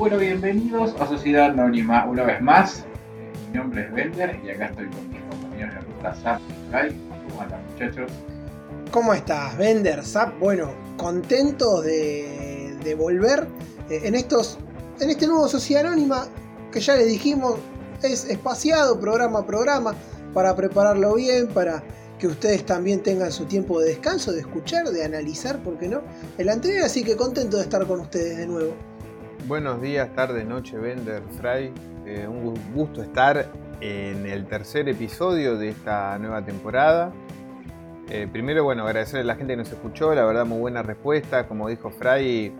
Bueno, bienvenidos a Sociedad Anónima una vez más. Mi nombre es Bender y acá estoy con mis compañeros de ruta Zap y. ¿Cómo andan muchachos? ¿Cómo estás, Bender, Zap? Bueno, contento de, de volver eh, en estos en este nuevo Sociedad Anónima que ya les dijimos es espaciado programa a programa para prepararlo bien, para que ustedes también tengan su tiempo de descanso, de escuchar, de analizar, ¿por qué no? El anterior, así que contento de estar con ustedes de nuevo. Buenos días, tarde, noche, Bender, Fry. Eh, un gusto estar en el tercer episodio de esta nueva temporada. Eh, primero, bueno, agradecerle a la gente que nos escuchó, la verdad, muy buena respuesta. Como dijo Fry,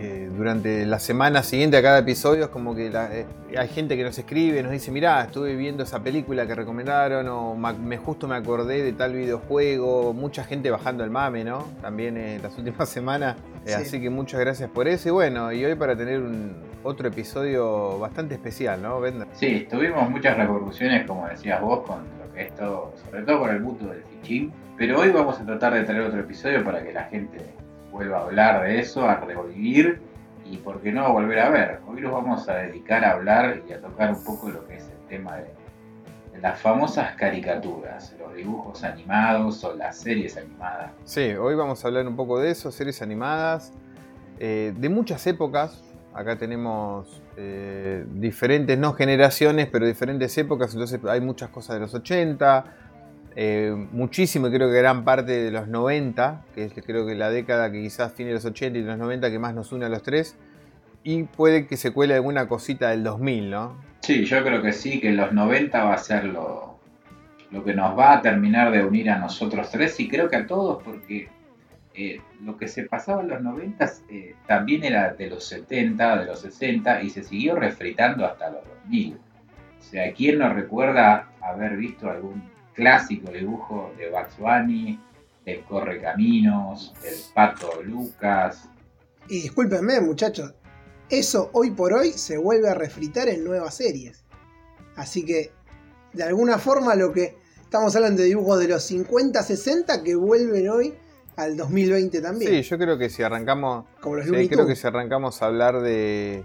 eh, durante la semana siguiente a cada episodio es como que eh, hay gente que nos escribe, nos dice, mirá, estuve viendo esa película que recomendaron o me, justo me acordé de tal videojuego, mucha gente bajando el mame, ¿no? También en las últimas semanas, así que muchas gracias por eso y bueno, y hoy para tener un, otro episodio bastante especial, ¿no, Bender? Sí, tuvimos muchas repercusiones, como decías vos, con lo que es todo, sobre todo con el mundo del pero hoy vamos a tratar de traer otro episodio para que la gente vuelva a hablar de eso, a revivir y, por qué no, a volver a ver. Hoy nos vamos a dedicar a hablar y a tocar un poco lo que es el tema de, las famosas caricaturas, los dibujos animados o las series animadas. Sí, hoy vamos a hablar un poco de eso, series animadas, eh, de muchas épocas. Acá tenemos eh, diferentes, no generaciones, pero diferentes épocas, entonces hay muchas cosas de los 80, eh, muchísimo, creo que gran parte de los 90, que es creo que la década que quizás de los 80 y los 90 que más nos une a los tres, y puede que se cuele alguna cosita del 2000, ¿no? Sí, yo creo que sí, que los 90 va a ser lo, lo que nos va a terminar de unir a nosotros tres y creo que a todos, porque eh, lo que se pasaba en los 90 eh, también era de los 70, de los 60 y se siguió refritando hasta los 2000. O sea, ¿quién nos recuerda haber visto algún clásico dibujo de Bugs Bunny, el Correcaminos, el Pato Lucas. Y discúlpenme, muchachos, eso hoy por hoy se vuelve a refritar en nuevas series. Así que, de alguna forma, lo que estamos hablando de dibujos de los 50, 60 que vuelven hoy al 2020 también. Sí, yo creo que si arrancamos. Como los creo que si arrancamos a hablar de,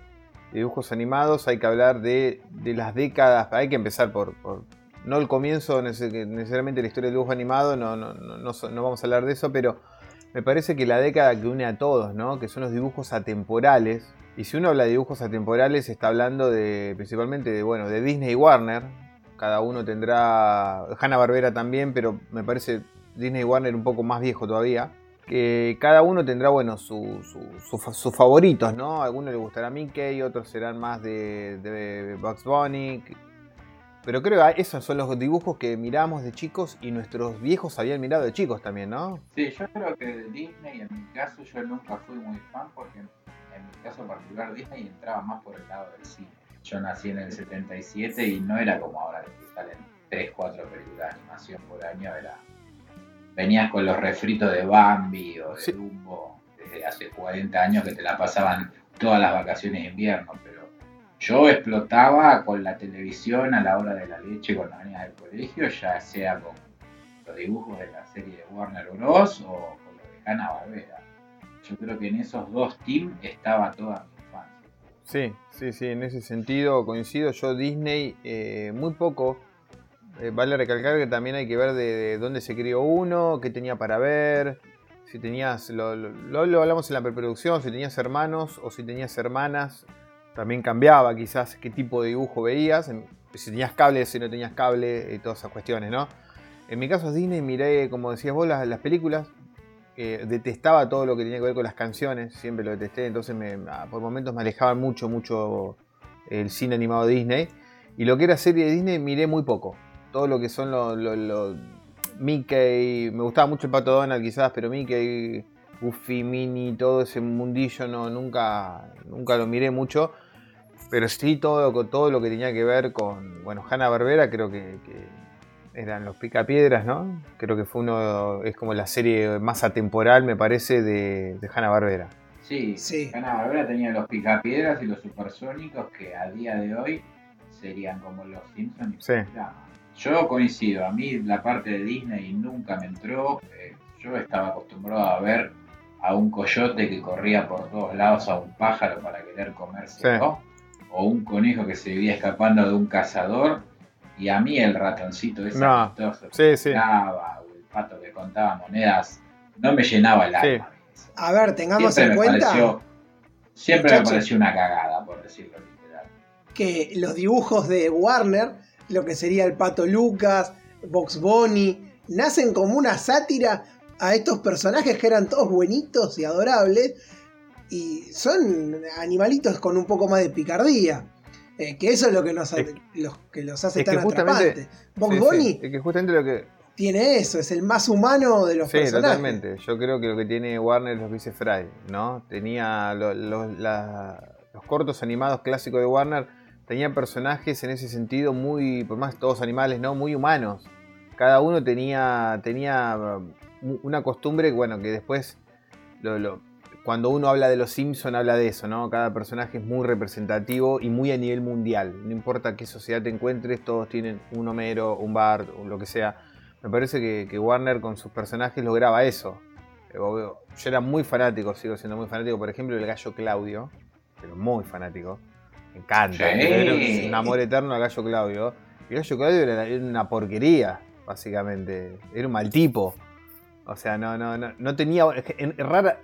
dibujos animados, hay que hablar de, las décadas. Hay que empezar por, no el comienzo necesariamente la historia del dibujo animado, no, no, no, vamos a hablar de eso, pero me parece que la década que une a todos, ¿no? que son los dibujos atemporales, y si uno habla de dibujos atemporales está hablando de principalmente de, bueno, de Disney y Warner, cada uno tendrá, Hanna Barbera también, pero me parece Disney y Warner un poco más viejo todavía, que cada uno tendrá, bueno, sus favoritos, ¿no? A algunos les gustará Mickey, otros serán más de, de Bugs Bunny, pero creo que esos son los dibujos que miramos de chicos y nuestros viejos habían mirado de chicos también, ¿no? Sí, yo creo que de Disney, en mi caso, yo nunca fui muy fan porque en mi caso particular Disney entraba más por el lado del cine. Yo nací en el 77 y no era como ahora que salen 3, 4 películas de animación por año, era... Venías con los refritos de Bambi o de Dumbo desde hace 40 años que te la pasaban todas las vacaciones de invierno, pero yo explotaba con la televisión a la hora de la leche la venía del colegio, ya sea con los dibujos de la serie de Warner Bros. o con lo de Hanna Barbera. Yo creo que en esos dos teams estaba toda mi infancia. Sí, sí, sí, en ese sentido coincido. Yo Disney eh, muy poco. Eh, vale recalcar que también hay que ver de, dónde se crió uno, qué tenía para ver, si tenías, lo, lo hablamos en la preproducción, si tenías hermanos o si tenías hermanas también cambiaba quizás qué tipo de dibujo veías, si tenías cable, si no tenías cable, y todas esas cuestiones, ¿no? En mi caso Disney miré, como decías vos, las, películas, detestaba todo lo que tenía que ver con las canciones, siempre lo detesté, entonces me, ah, por momentos me alejaba mucho, mucho el cine animado de Disney. Y lo que era serie de Disney miré muy poco. Todo lo que son los... Mickey, me gustaba mucho el Pato Donald quizás, pero Mickey, Goofy, Minnie, todo ese mundillo no, nunca, nunca lo miré mucho. Pero sí todo, todo lo que tenía que ver con, bueno, Hanna Barbera creo que, eran los Picapiedras, ¿no? Creo que fue uno, es como la serie más atemporal, me parece, de, de Hanna Barbera. Sí, sí. Hanna Barbera tenía los Picapiedras y los Supersónicos que a día de hoy serían como los Simpsons. Sí. Yo coincido, a mí la parte de Disney nunca me entró. Eh, yo estaba acostumbrado a ver a un coyote que corría por todos lados a un pájaro para querer comerse, o un conejo que se vivía escapando de un cazador, y a mí el ratoncito ese no. sí, sí. o el pato que contaba monedas, no me llenaba el alma. A ver, tengamos en cuenta. siempre me pareció una cagada, por decirlo literal. Que los dibujos de Warner, lo que sería el pato Lucas, Box Bunny, nacen como una sátira a estos personajes que eran todos buenitos y adorables. Y son animalitos con un poco más de picardía. Eh, que eso es lo que, nos, que los hace tan atrapantes. Box Bunny que justamente lo que tiene eso, es el más humano de los personajes. Sí, totalmente. Yo creo que lo que tiene Warner es lo que dice Fry, ¿no? Tenía los cortos animados clásicos de Warner, tenían personajes en ese sentido muy, por más todos animales, ¿no? Muy humanos. Cada uno tenía, tenía una costumbre, bueno, que después, cuando uno habla de los Simpsons, habla de eso, ¿no? Cada personaje es muy representativo y muy a nivel mundial. No importa qué sociedad te encuentres, todos tienen un Homero, un Bart, o lo que sea me parece que, Warner con sus personajes lograba eso. Eh, yo era muy fanático, sigo siendo muy fanático, por ejemplo, del gallo Claudio, pero muy fanático. Me encanta, es un amor eterno al gallo Claudio. El gallo Claudio era, una porquería, básicamente. Era un mal tipo. O sea, no, no, no, no tenía. rara,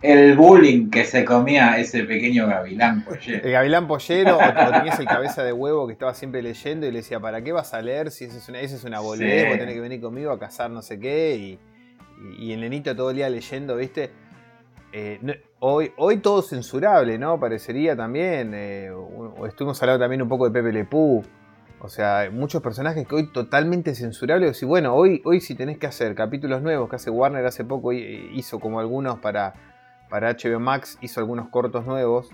el bullying que se comía ese pequeño gavilán pollero. El gavilán pollero, o, tenías el cabeza de huevo que estaba siempre leyendo y le decía, ¿para qué vas a leer si esa es una, esa es una boludez? Vos tenés que venir conmigo a cazar no sé qué. Y, y, el nenito todo el día leyendo, ¿viste? Eh, hoy, hoy todo censurable, ¿no? Parecería también. Eh, estuvimos hablando también un poco de Pepe Le O sea, muchos personajes que hoy totalmente censurables. Y bueno, hoy, hoy si tenés que hacer capítulos nuevos que hace Warner hace poco hizo como algunos para para HBO Max hizo algunos cortos nuevos.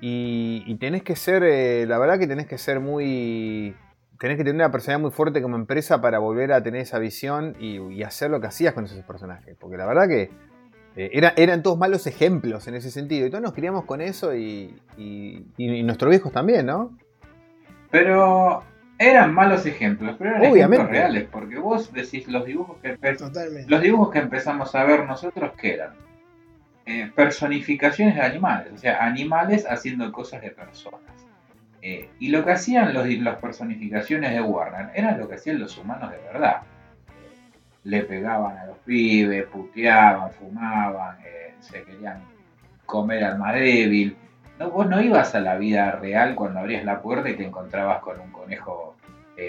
Y, tenés que ser, eh, la verdad que tenés que ser muy... Tenés que tener una personalidad muy fuerte como empresa para volver a tener esa visión y, hacer lo que hacías con esos personajes. Porque la verdad que eh, eran todos malos ejemplos en ese sentido. Y todos nos criamos con eso y, nuestros viejos también, ¿no? Pero eran malos ejemplos, pero eran ejemplos reales, porque vos decís los dibujos que los dibujos que empezamos a ver nosotros, ¿qué eran? Eh, personificaciones de animales, o sea, animales haciendo cosas de personas. Eh, y lo que hacían los, las personificaciones de Warner eran lo que hacían los humanos de verdad. le pegaban a los pibes, puteaban, fumaban, eh, se querían comer al más débil. No, vos no ibas a la vida real cuando abrías la puerta y te encontrabas con un conejo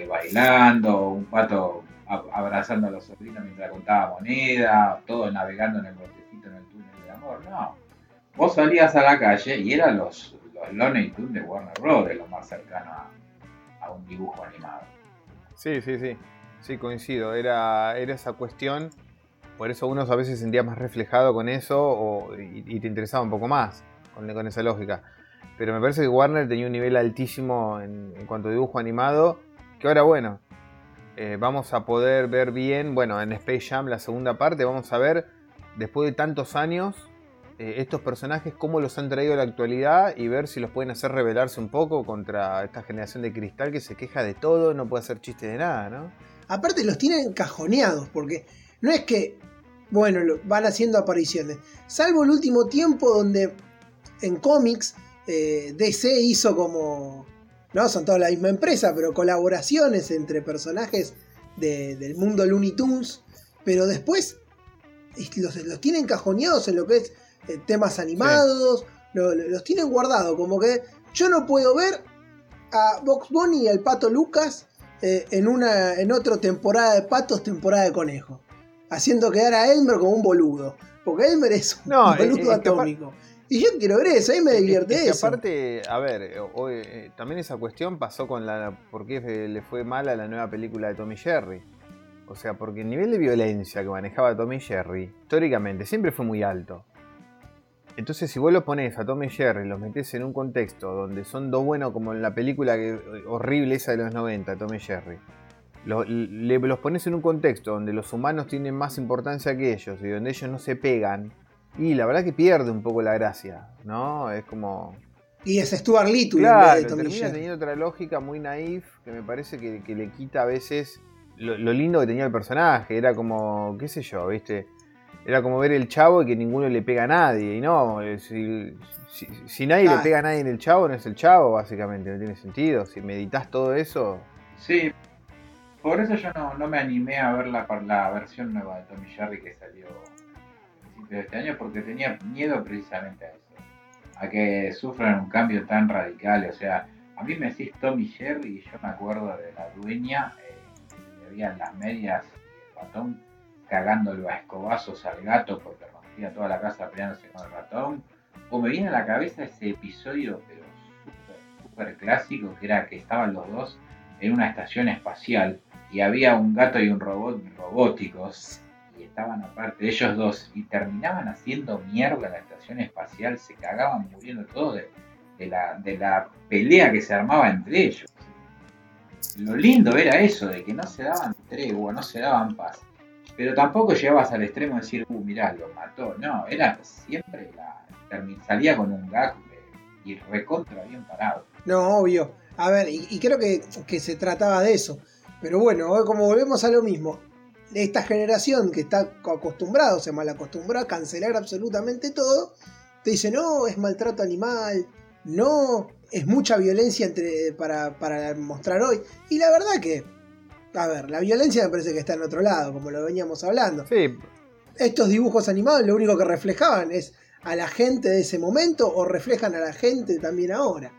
bailando, un pato abrazando a los sobrinos mientras contaba moneda, todo navegando en el botecito en el no. Vos salías a la calle y eran los, los Tunes de Warner Bros. lo más cercano a, un dibujo animado. Sí, sí, sí. Sí, coincido. Era, era esa cuestión. Por eso uno a veces se sentía más reflejado con eso y, te interesaba un poco más con, esa lógica. Pero me parece que Warner tenía un nivel altísimo en, cuanto a dibujo animado. Que ahora, bueno, eh, vamos a poder ver bien. Bueno, en Space Jam, la segunda parte, vamos a ver, después de tantos años, eh, estos personajes, cómo los han traído a la actualidad y ver si los pueden hacer rebelarse un poco contra esta generación de cristal que se queja de todo, no puede hacer chiste de nada, ¿no? Aparte los tienen cajoneados, porque no es que, bueno, van haciendo apariciones, salvo el último tiempo donde en cómics eh, DC hizo como, no son toda la misma empresa, pero colaboraciones entre personajes del mundo Looney Tunes, pero después los, los tienen cajoneados en lo que es eh, temas animados, los tienen guardados, como que yo no puedo ver a Box Bunny y al Pato Lucas eh, en una en otra temporada de patos, temporada de conejos, haciendo quedar a Elmer como un boludo, porque Elmer es un boludo atómico. Y yo quiero ver eso, ahí me divierte eso. aparte, a ver, eh, también esa cuestión pasó con la. ¿Por qué le fue mal a la nueva película de Tommy Jerry? O sea, porque el nivel de violencia que manejaba Tommy Jerry, históricamente, siempre fue muy alto. Entonces, si vos lo pones a Tom y Jerry, los metés en un contexto donde son dos buenos, como en la película que, horrible esa de los 90, Tom y Jerry, los pones en un contexto donde los humanos tienen más importancia que ellos y donde ellos no se pegan, y la verdad que pierde un poco la gracia, ¿no? Es como. Y es Stuart Little claro, en termina teniendo otra lógica muy naif que me parece que, le quita a veces lo, lo, lindo que tenía el personaje. Era como, qué sé yo, ¿viste? era como ver el chavo y que ninguno le pega a nadie. Y no, si, nadie le pega a nadie en el chavo, no es el chavo, básicamente, no tiene sentido. Si meditas todo eso. Sí, por eso yo no, me animé a ver la, la versión nueva de Tommy Jerry que salió de este año porque tenía miedo precisamente a eso. A que sufran un cambio tan radical. O sea, a mí me decís Tommy Jerry y yo me acuerdo de la dueña, eh, que había las medias y el ratón cagándolo a escobazos al gato porque rompía toda la casa peleándose con el ratón. O me viene a la cabeza ese episodio, pero súper clásico, que era que estaban los dos en una estación espacial y había un gato y un robot robóticos y estaban aparte ellos dos y terminaban haciendo mierda la estación espacial, se cagaban muriendo todos de, la, de la pelea que se armaba entre ellos. Lo lindo era eso, de que no se daban tregua, no se daban paz. Pero tampoco llegabas al extremo de decir, uh, mirá, lo mató. No, era siempre la. salía con un gag y recontra bien parado. No, obvio. A ver, y, creo que, que, se trataba de eso. Pero bueno, como volvemos a lo mismo, esta generación que está acostumbrada, o sea, mal acostumbrada a cancelar absolutamente todo, te dice, no, es maltrato animal, no, es mucha violencia entre, para, para mostrar hoy. Y la verdad que a ver, la violencia me parece que está en otro lado, como lo veníamos hablando. Sí. Estos dibujos animados lo único que reflejaban es a la gente de ese momento o reflejan a la gente también ahora.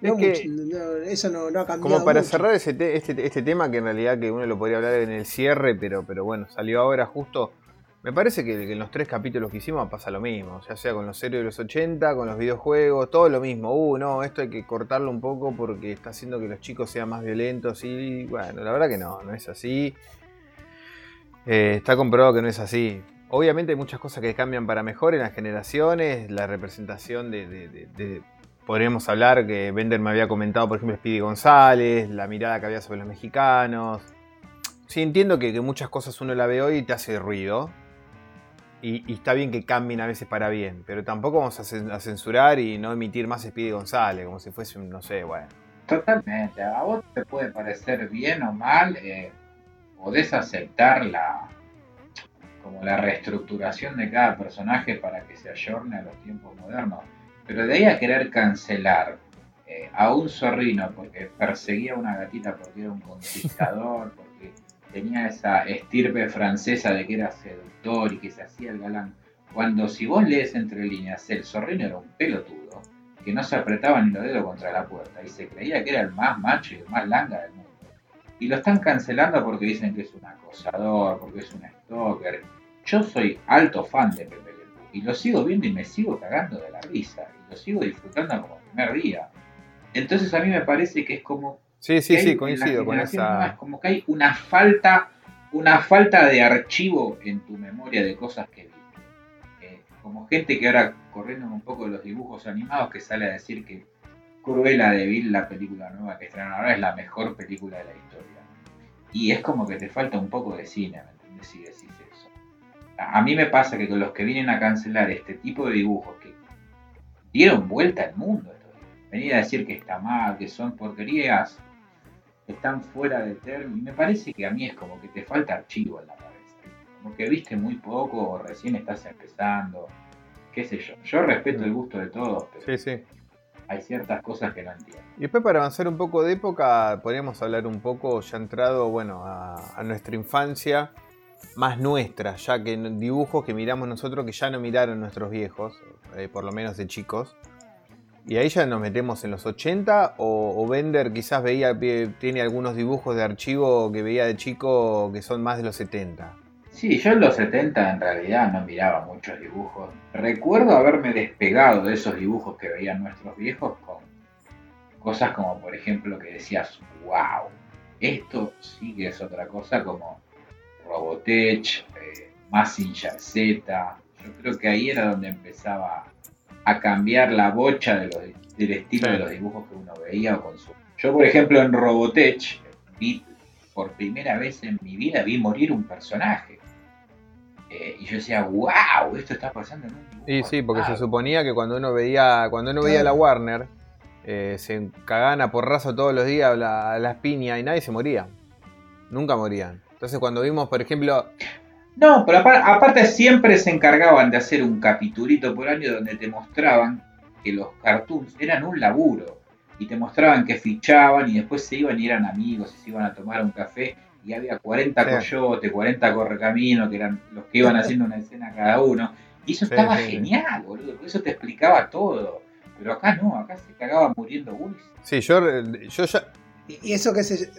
Eso no, ha cambiado. Como para cerrar ese este, este, tema, que en realidad que uno lo podría hablar en el cierre, pero, pero bueno, salió ahora justo me parece que, en los tres capítulos que hicimos pasa lo mismo, ya sea con los héroes de los 80, con los videojuegos, todo lo mismo. Uh, no, esto hay que cortarlo un poco porque está haciendo que los chicos sean más violentos y bueno, la verdad que no, no es así. Eh, está comprobado que no es así. Obviamente hay muchas cosas que cambian para mejor en las generaciones, la representación de, podríamos hablar que Bender me había comentado, por ejemplo, Speedy González, la mirada que había sobre los mexicanos. Sí, entiendo que, muchas cosas uno la ve hoy y te hace ruido, y, está bien que cambien a veces para bien, pero tampoco vamos a, censurar y no emitir más Speedy González, como si fuese un, no sé, bueno. Totalmente, a vos te puede parecer bien o mal, eh, podés aceptar la como la reestructuración de cada personaje para que se ayorne a los tiempos modernos, pero de ahí a querer cancelar eh, a un zorrino porque perseguía a una gatita porque era un conquistador, porque tenía esa estirpe francesa de que era seductor y que se hacía el galán. Cuando si vos lees entre líneas, el zorrino era un pelotudo, que no se apretaba ni los dedos contra la puerta y se creía que era el más macho y el más langa del mundo. Y lo están cancelando porque dicen que es un acosador, porque es un stalker. Yo soy alto fan de Pepe y lo sigo viendo y me sigo cagando de la risa lo sigo disfrutando como primer día. Entonces a mí me parece que es como Sí, sí, sí, coincido con esa. Es como que hay una falta, una falta de archivo en tu memoria de cosas que viste. Eh, como gente que ahora, corriendo un poco de los dibujos animados, que sale a decir que Cruella de Vil, la película nueva que estrenan ahora, es la mejor película de la historia. Y es como que te falta un poco de cine, ¿me entiendes? Si decís eso. A mí me pasa que con los que vienen a cancelar este tipo de dibujos que dieron vuelta al mundo, venir a decir que está mal, que son porquerías, están fuera de término. Me parece que a mí es como que te falta archivo en la cabeza. Como que viste muy poco o recién estás empezando. Qué sé yo. Yo respeto el gusto de todos, pero sí, sí. hay ciertas cosas que no entiendo. Y después para avanzar un poco de época, podríamos hablar un poco, ya entrado, bueno, a, nuestra infancia más nuestra, ya que dibujos que miramos nosotros que ya no miraron nuestros viejos, eh, por lo menos de chicos. ¿Y ahí ya nos metemos en los 80? ¿O, Bender quizás veía, tiene algunos dibujos de archivo que veía de chico que son más de los 70? Sí, yo en los 70 en realidad no miraba muchos dibujos. Recuerdo haberme despegado de esos dibujos que veían nuestros viejos con cosas como, por ejemplo, que decías, wow, esto sí que es otra cosa como Robotech, eh, Massinger Z. Yo creo que ahí era donde empezaba a cambiar la bocha de del estilo de los dibujos que uno veía o consumía. Yo, por ejemplo, en Robotech vi por primera vez en mi vida vi morir un personaje. Eh, y yo decía, wow, esto está pasando en un dibujo. Y sí, porque se suponía que cuando uno veía, cuando uno veía la Warner, eh, se cagaban a porrazo todos los días a las piñas y nadie se moría. Nunca morían. Entonces cuando vimos, por ejemplo, No, pero aparte siempre se encargaban de hacer un capitulito por año donde te mostraban que los cartoons eran un laburo y te mostraban que fichaban y después se iban y eran amigos y se iban a tomar un café y había 40 coyotes, 40 correcaminos que eran los que iban haciendo una escena cada uno. Y eso estaba genial, boludo, eso te explicaba todo. Pero acá no, acá se cagaba muriendo uy. Sí, yo, yo ya... Y eso que se...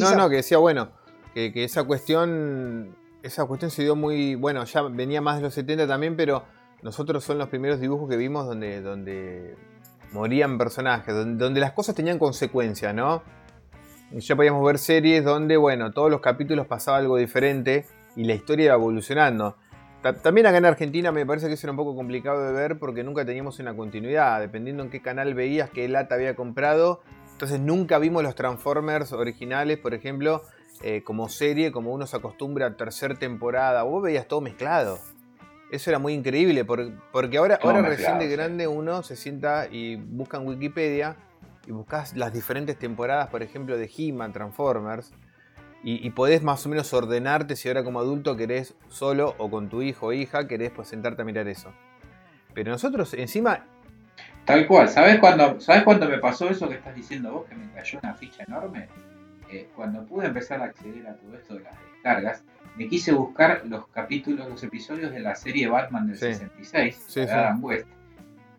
no, no, que decía, bueno, que, esa cuestión esa cuestión se dio muy. Bueno, ya venía más de los 70 también, pero nosotros son los primeros dibujos que vimos donde, donde morían personajes, donde, las cosas tenían consecuencias, ¿no? Ya podíamos ver series donde, bueno, todos los capítulos pasaba algo diferente y la historia iba evolucionando. También acá en Argentina me parece que eso era un poco complicado de ver porque nunca teníamos una continuidad, dependiendo en qué canal veías, qué lata había comprado. Entonces nunca vimos los Transformers originales, por ejemplo, eh, como serie, como uno se acostumbra a tercera temporada. Vos veías todo mezclado. Eso era muy increíble, porque ahora, ahora recién de grande uno se sienta y busca en Wikipedia y buscas las diferentes temporadas, por ejemplo, de He-Man, Transformers, y, podés más o menos ordenarte si ahora como adulto querés solo o con tu hijo o hija, querés pues sentarte a mirar eso. Pero nosotros encima... Tal cual, ¿sabes cuándo, ¿sabes cuándo me pasó eso que estás diciendo vos? Que me cayó una ficha enorme. Eh, cuando pude empezar a acceder a todo esto de las descargas, me quise buscar los capítulos, los episodios de la serie Batman del 66, de Adam West.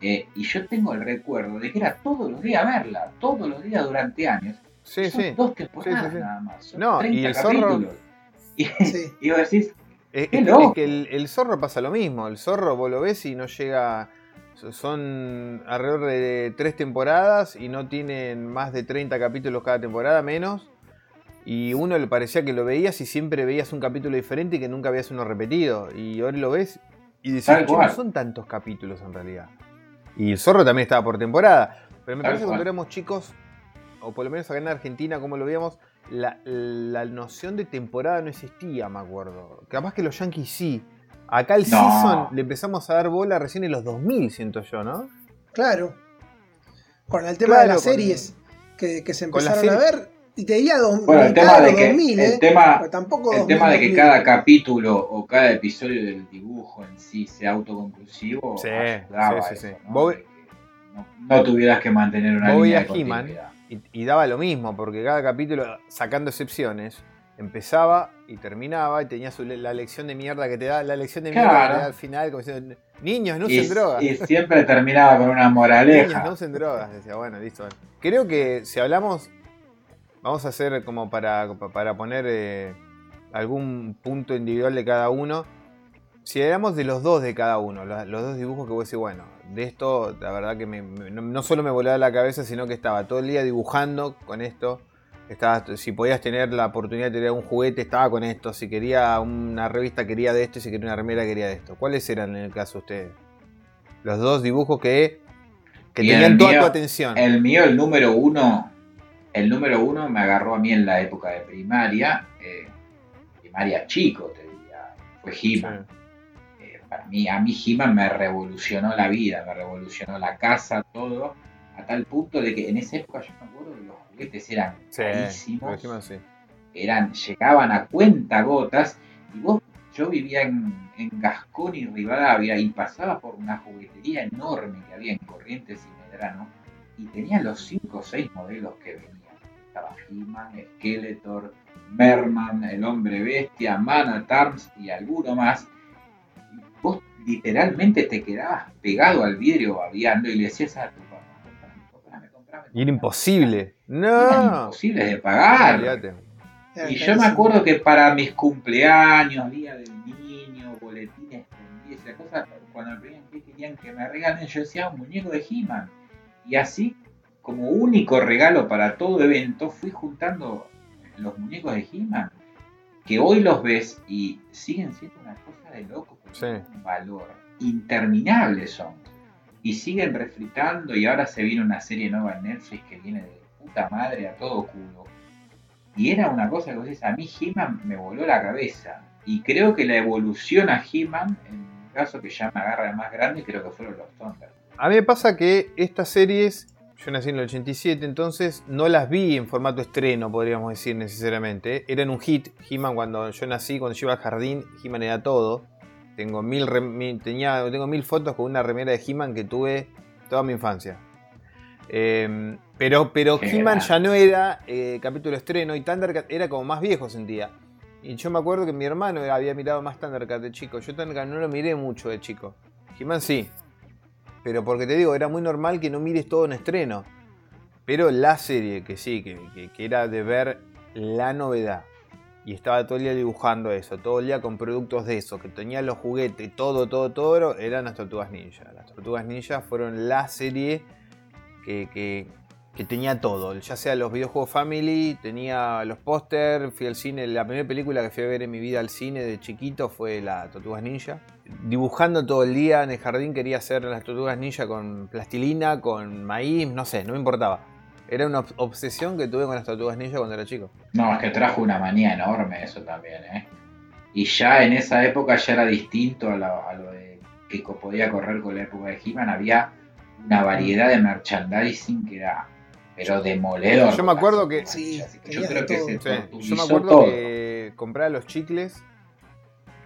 Eh, y yo tengo el recuerdo de que era todos los días verla, todos los días durante años. Sí, Son sí. dos temporadas nada más. Son no, 30 y el capítulos. zorro. Y, vos decís. Es, que el, el, zorro pasa lo mismo. El zorro vos lo ves y no llega. Son alrededor de tres temporadas y no tienen más de 30 capítulos cada temporada, menos. Y uno le parecía que lo veías y siempre veías un capítulo diferente y que nunca veías uno repetido. Y ahora lo ves y decís, no son tantos capítulos en realidad. Y el zorro también estaba por temporada. Pero me parece que cuando éramos chicos, o por lo menos acá en Argentina, como lo veíamos, la, noción de temporada no existía, me acuerdo. Capaz que los Yankees sí. Acá el season le empezamos a dar bola recién en los 2000, siento yo, ¿no? Claro. Con el tema de las series que, que, se empezaron a ver, y te diría dos, bueno, el tema de que, 2000, el ¿eh? tema, tampoco el tema de que cada capítulo o cada episodio del dibujo en sí sea autoconclusivo sí, sí, sí, ¿no? No, tuvieras que mantener una línea de y, y, daba lo mismo, porque cada capítulo, sacando excepciones, empezaba y terminaba y tenía la lección de mierda que te da, la lección de mierda que te da al final, como diciendo, niños, no usen drogas. Y siempre terminaba con una moraleja. Niños, no usen drogas, decía, bueno, listo. Creo que si hablamos Vamos a hacer como para, para poner eh, algún punto individual de cada uno. Si hablamos de los dos de cada uno, los, dos dibujos que voy a decir, bueno, de esto la verdad que no, solo me volaba la cabeza, sino que estaba todo el día dibujando con esto. Estaba, si podías tener la oportunidad de tener un juguete, estaba con esto. Si quería una revista, quería de esto. Y si quería una remera, quería de esto. ¿Cuáles eran en el caso de ustedes? Los dos dibujos que, que tenían toda tu atención. El mío, el número uno, el número uno me agarró a mí en la época de primaria, eh, primaria chico, te diría, fue He-Man. Eh, para mí, a mí He-Man me revolucionó la vida, me revolucionó la casa, todo, a tal punto de que en esa época yo me acuerdo que los juguetes eran carísimos, eran, llegaban a cuenta gotas, y vos, yo vivía en, en Gascón y Rivadavia y pasaba por una juguetería enorme que había en Corrientes y Medrano, y tenía los 5 o 6 modelos que venían estaba He-Man, Skeletor, Merman, el hombre bestia, Man at Arms y alguno más. vos literalmente te quedabas pegado al vidrio babiando y le decías a tu papá, comprame, comprame, Y era imposible. No. Era imposible de pagar. Y yo me acuerdo que para mis cumpleaños, día del niño, boletines esa cosa, cuando me que querían que me regalen, yo decía un muñeco de He-Man. Y así como único regalo para todo evento, fui juntando los muñecos de He-Man, que hoy los ves y siguen siendo una cosa de loco, porque un valor interminable son. Y siguen refritando y ahora se viene una serie nueva en Netflix que viene de puta madre a todo culo. Y era una cosa que vos decís, a mí He-Man me voló la cabeza. Y creo que la evolución a He-Man, en un caso que ya me agarra de más grande, creo que fueron los Thunder. A mí me pasa que estas series yo nací en el 87, entonces no las vi en formato estreno, podríamos decir necesariamente. Eran un hit. He-Man cuando yo nací, cuando yo iba al jardín, He-Man era todo. Tengo mil, tenía, tengo mil fotos con una remera de He-Man que tuve toda mi infancia. Em, pero pero He-Man ya no era eh, capítulo estreno y Thundercat era como más viejo, sentía. Y yo me acuerdo que mi hermano había mirado más Thundercat de chico. Yo Thundercat no lo miré mucho de chico. He-Man sí. Pero porque te digo, era muy normal que no mires todo en estreno. Pero la serie, que sí, que, era de ver la novedad. Y estaba todo el día dibujando eso, todo el día con productos de eso, que tenía los juguetes, todo, todo, todo, eran las Tortugas Ninja. Las Tortugas Ninja fueron la serie que, que tenía todo, ya sea los videojuegos Family, tenía los pósters, fui al cine, la primera película que fui a ver en mi vida al cine de chiquito fue La Tortugas Ninja. Dibujando todo el día en el jardín quería hacer las Tortugas Ninja con plastilina, con maíz, no sé, no me importaba. Era una obsesión que tuve con las Tortugas Ninja cuando era chico. No, es que trajo una manía enorme eso también, ¿eh? Y ya en esa época ya era distinto a lo, de que podía correr con la época de He-Man, había una variedad de merchandising que era pero demoledor. Yo me acuerdo que. Sí, yo creo que Yo me acuerdo que compraba los chicles,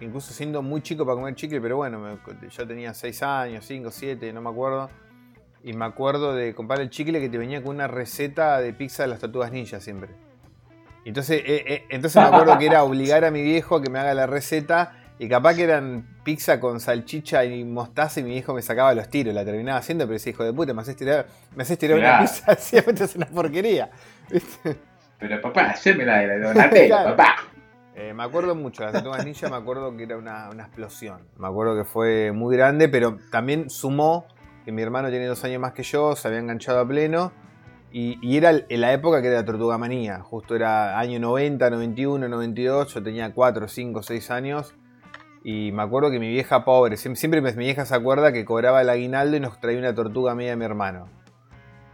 incluso siendo muy chico para comer chicle, pero bueno, yo tenía 6 años, 5, 7, no me acuerdo. Y me acuerdo de comprar el chicle que te venía con una receta de pizza de las tortugas ninja siempre. Entonces, eh, eh, entonces me acuerdo que era obligar a mi viejo a que me haga la receta y capaz que eran pizza con salchicha y mostaza y mi hijo me sacaba los tiros, la terminaba haciendo, pero ese hijo de puta, me haces tirar, me haces tirar una pizza, siempre es una porquería. Pero papá, hacémela de la Donatello, papá. Eh, me acuerdo mucho, la Tortugas Ninja me acuerdo que era una, explosión. Me acuerdo que fue muy grande, pero también sumó que mi hermano tiene dos años más que yo, se había enganchado a pleno. Y, y, era en la época que era Tortuga Manía, justo era año 90, 91, 92, yo tenía 4, 5, 6 años y me acuerdo que mi vieja pobre, siempre mi vieja se acuerda que cobraba el aguinaldo y nos traía una tortuga media de mi hermano.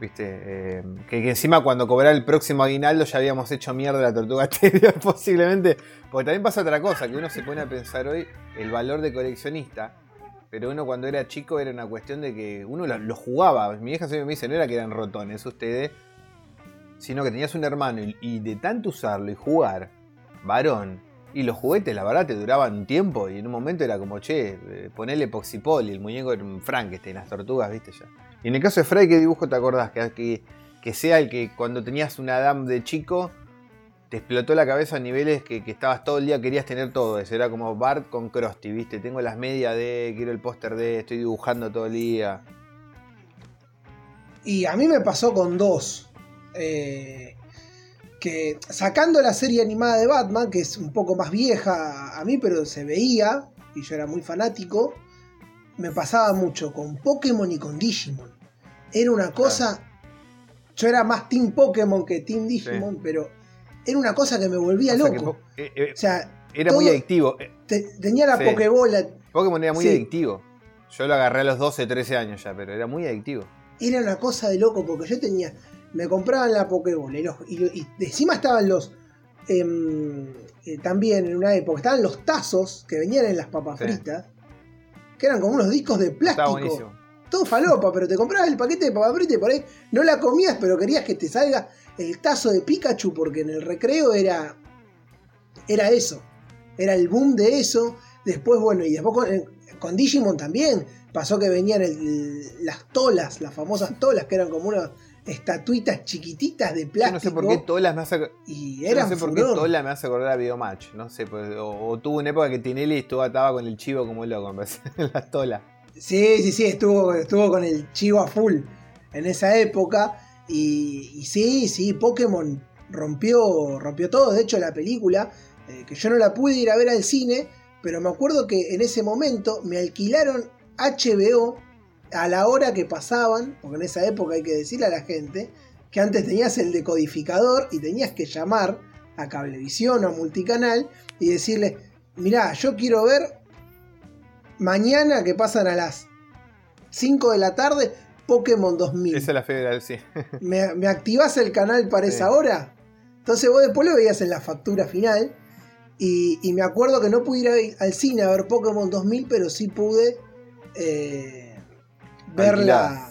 ¿Viste? Eh, que, encima cuando cobraba el próximo aguinaldo ya habíamos hecho mierda la tortuga anterior, posiblemente. Porque también pasa otra cosa, que uno se pone a pensar hoy el valor de coleccionista. Pero uno cuando era chico era una cuestión de que uno lo, jugaba. Mi vieja siempre me dice, no era que eran rotones ustedes, sino que tenías un hermano y de tanto usarlo y jugar, varón, y los juguetes, la verdad, te duraban un tiempo y en un momento era como, che, eh, ponele Poxipol y el muñeco era Frankenstein, las tortugas, viste ya. Y en el caso de Fray, ¿qué dibujo te acordás? Que, que, sea el que cuando tenías una dam de chico te explotó la cabeza a niveles que, estabas todo el día, querías tener todo eso. Era como Bart con Krusty, viste, tengo las medias de, quiero el póster de, estoy dibujando todo el día. Y a mí me pasó con dos. Eh, que sacando la serie animada de Batman, que es un poco más vieja a mí, pero se veía, y yo era muy fanático, me pasaba mucho con Pokémon y con Digimon. Era una cosa... Yo era más Team Pokémon que Team Digimon, pero era una cosa que me volvía loco. Eh, eh, o sea, era muy adictivo. tenía la Pokébola. Pokémon era muy adictivo. Yo lo agarré a los 12, 13 años ya, pero era muy adictivo. Era una cosa de loco porque yo tenía me compraban la Pokébola y, encima estaban los em, eh, también en una época estaban los tazos que venían en las papas fritas que eran como unos discos de plástico. todo falopa pero te comprabas el paquete de papas fritas y por ahí no la comías pero querías que te salga el tazo de Pikachu porque en el recreo era era eso era el boom de eso. Después bueno y después con, Digimon también pasó que venían las tolas las famosas tolas que eran como unas estatuitas chiquititas de plástico. no sé por qué Tolas me hace y era no sé por qué Tola me hace acordar a Videomatch, no sé, pues, o, tuvo una época que Tinelli estuvo ataba con el chivo como loco, en las tolas. Sí, sí, sí, estuvo, estuvo con el chivo a full en esa época. Y, sí, sí, Pokémon rompió, rompió todo. De hecho, la película, eh, que yo no la pude ir a ver al cine, pero me acuerdo que en ese momento me alquilaron HBO a la hora que pasaban, porque en esa época hay que decirle a la gente que antes tenías el decodificador y tenías que llamar a Cablevisión o a Multicanal y decirle, mirá, yo quiero ver mañana que pasan a las 5 de la tarde Pokémon 2000. Esa es la federal, sí. ¿Me, ¿Me, activás el canal para esa hora? Entonces vos después lo veías en la factura final. Y, me acuerdo que no pude ir al cine a ver Pokémon 2000, pero sí pude... Eh, verla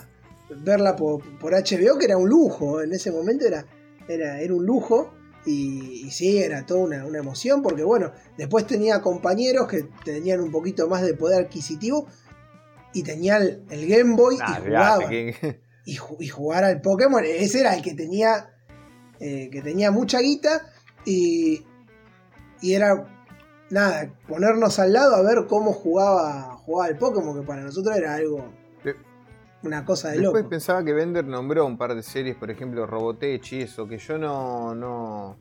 verla por, por HBO, que era un lujo, en ese momento era, era, era un lujo. Y, sí, era toda una, una, emoción, porque bueno, después tenía compañeros que tenían un poquito más de poder adquisitivo y tenían el, Game Boy y jugaban. Y, jugar al Pokémon, ese era el que tenía, eh, que tenía mucha guita y, y era nada, ponernos al lado a ver cómo jugaba, jugaba el Pokémon, que para nosotros era algo. Una cosa de Después pensaba que Bender nombró un par de series, por ejemplo Robotech y eso, que yo no. no...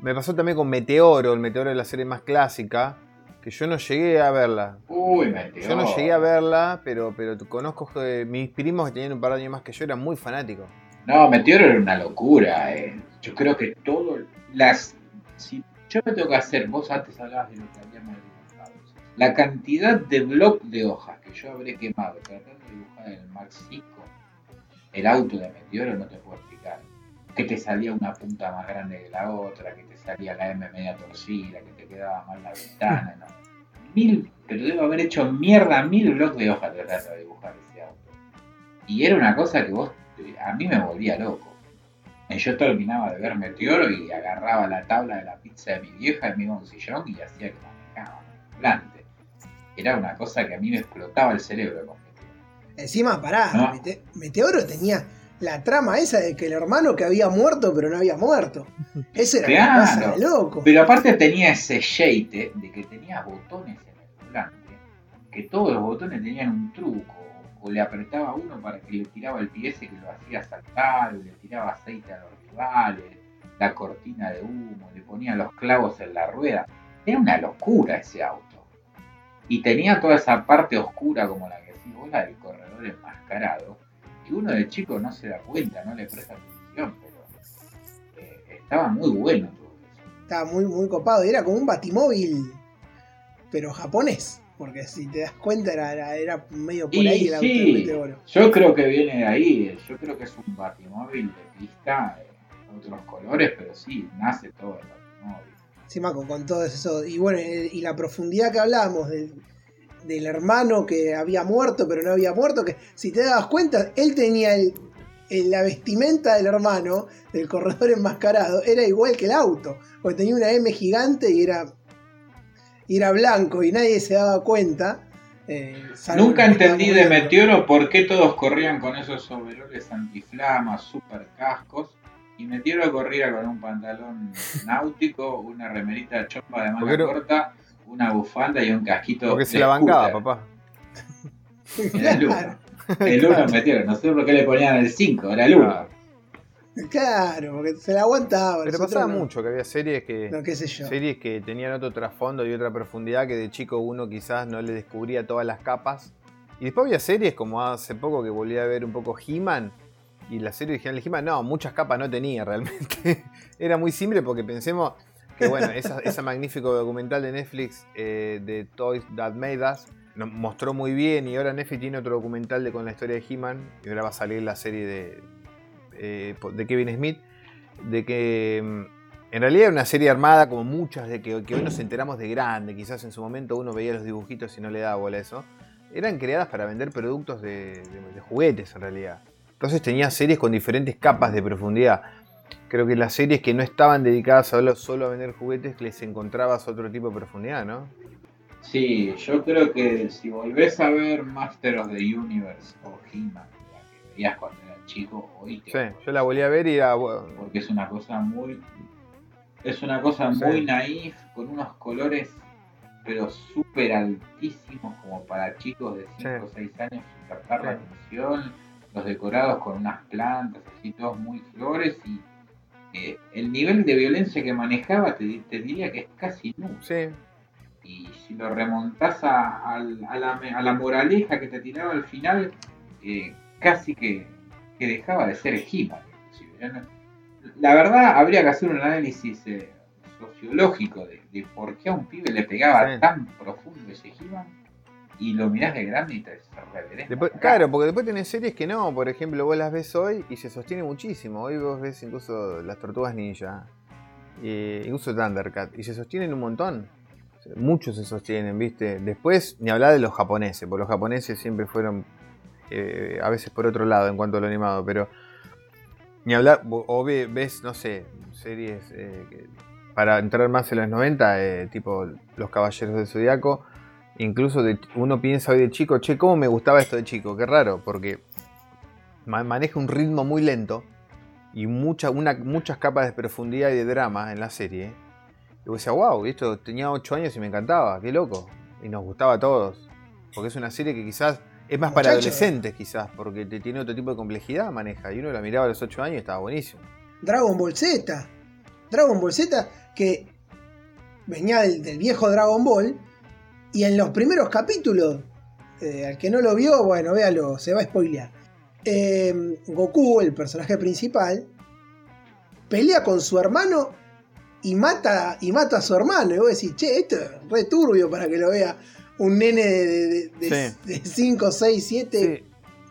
Me, pasó también con Meteoro, el Meteoro es la serie más clásica, que yo no llegué a verla. Uy, Meteoro. Yo no llegué a verla, pero, pero conozco que mis primos que tenían un par de años más que yo eran muy fanáticos. No, Meteoro era una locura. Eh. Yo creo que todo. Las. Si yo me tengo que hacer, vos antes hablabas de lo que habíamos. La cantidad de bloc de hojas que yo habré quemado tratando de dibujar en el 5, el auto de Meteoro no te puedo explicar. Que te salía una punta más grande que la otra, que te salía la M media torcida, que te quedaba mal la ventana, ¿no? Mil, pero debo haber hecho mierda mil blocs de hojas tratando de dibujar ese auto. Y era una cosa que vos, a mí me volvía loco. Yo terminaba de ver Meteoro y agarraba la tabla de la pizza de mi vieja a un sillón y hacía que manejaba volante. Era una cosa que a mí me explotaba el cerebro con. Encima, pará, Meteoro tenía la trama esa de que el hermano que había muerto pero no había muerto. Ese era una cosa de loco. Pero aparte tenía ese shade de que tenía botones en el volante, que todos los botones tenían un truco o le apretaba uno para que le tiraba el pie ese que lo hacía saltar, o le tiraba aceite a los rivales, la cortina de humo, le ponía los clavos en la rueda. Era una locura ese auto. Y tenía toda esa parte oscura como la que decís vos, la del corredor enmascarado, que uno de chico no se da cuenta, no le presta atención, pero eh, estaba muy bueno todo eso. Estaba muy, muy copado, y era como un batimóvil, pero japonés. Porque si te das cuenta era, era, medio por ahí el sí, Yo creo que viene de ahí. Yo creo que es un batimóvil de pista, eh, otros colores, pero sí, nace todo el batimóvil. Sí, Maco, con todo eso. Y bueno, eh, y la profundidad que hablábamos del, del hermano que había muerto, pero no había muerto, que si te das cuenta, él tenía el, la vestimenta del hermano, del corredor enmascarado, era igual que el auto, porque tenía una M gigante y era y era blanco y nadie se daba cuenta. Eh, Nunca entendí de Meteoro por qué todos corrían con esos overoles antiflamas, super cascos. Y Meteoro corría con un pantalón náutico, una remerita chompa de manga corta, una bufanda y un casquito. Porque se la bancaba, papá. el 1. El 1 Meteoro, no sé por qué le ponían el 5, era el 1. Claro, porque se la aguantaba. Pero pasaba mucho que había series que. No, qué sé yo. Series que tenían otro trasfondo y otra profundidad que de chico uno quizás no le descubría todas las capas. Y después había series como hace poco que volví a ver un poco He-Man. Y la serie original de He-Man, no, muchas capas no tenía realmente. Era muy simple porque pensemos que, bueno, esa magnífico documental de Netflix eh, de Toys That Made Us nos mostró muy bien. Y ahora Netflix tiene otro documental de, con la historia de He-Man. Y ahora va a salir la serie de, eh, de Kevin Smith, de que mm, en realidad era una serie armada como muchas de que, hoy nos enteramos de grande, quizás en su momento uno veía los dibujitos y no le daba bola a eso, eran creadas para vender productos de, juguetes en realidad. Entonces tenía series con diferentes capas de profundidad. Creo que las series que no estaban dedicadas a solo a vender juguetes les encontrabas otro tipo de profundidad, ¿no? Sí, yo creo que si volvés a ver Master of the Universe o He-Man, que veías cuando chico hoy. Sí, yo la volví a ver y era Porque es una cosa muy. Es una cosa muy naif, con unos colores, pero súper altísimos, como para chicos de 5 o 6 años, captar la atención. Los decorados con unas plantas, así todos muy flores y. Eh, el nivel de violencia que manejaba te, diría que es casi nulo. Sí. Y si lo remontás a, la, a, la, moraleja que te tiraba al final, eh, casi que que dejaba de ser he La verdad, habría que hacer un análisis eh, sociológico de, por qué a un pibe le pegaba tan profundo ese he y lo mirás de grande y te después, Claro, porque después tenés series que no, por ejemplo, vos las ves hoy y se sostiene muchísimo. Hoy vos ves incluso las tortugas ninja, e incluso Thundercat, y se sostienen un montón. Muchos se sostienen, ¿viste? Después, ni hablar de los japoneses, porque los japoneses siempre fueron eh, a veces por otro lado en cuanto a lo animado, pero ni hablar, o ves, no sé, series eh, para entrar más en los 90, eh, tipo Los Caballeros del Zodiaco, incluso de, uno piensa hoy de chico, che, ¿cómo me gustaba esto de chico? Qué raro, porque maneja un ritmo muy lento y mucha, una, muchas capas de profundidad y de drama en la serie. Y vos decías, wow, esto tenía 8 años y me encantaba, qué loco. Y nos gustaba a todos. Porque es una serie que quizás es más para adolescentes, quizás, porque te tiene otro tipo de complejidad, maneja. Y uno la miraba a los 8 años y estaba buenísimo. Dragon Ball Z. Dragon Ball Z que venía del, viejo Dragon Ball. Y en los primeros capítulos, eh, al que no lo vio, bueno, véalo, se va a spoilear. Em, Goku, el personaje principal, pelea con su hermano y mata, y mata a su hermano. Y vos decís, che, esto es re turbio para que lo vea un nene de 5, 6, 7,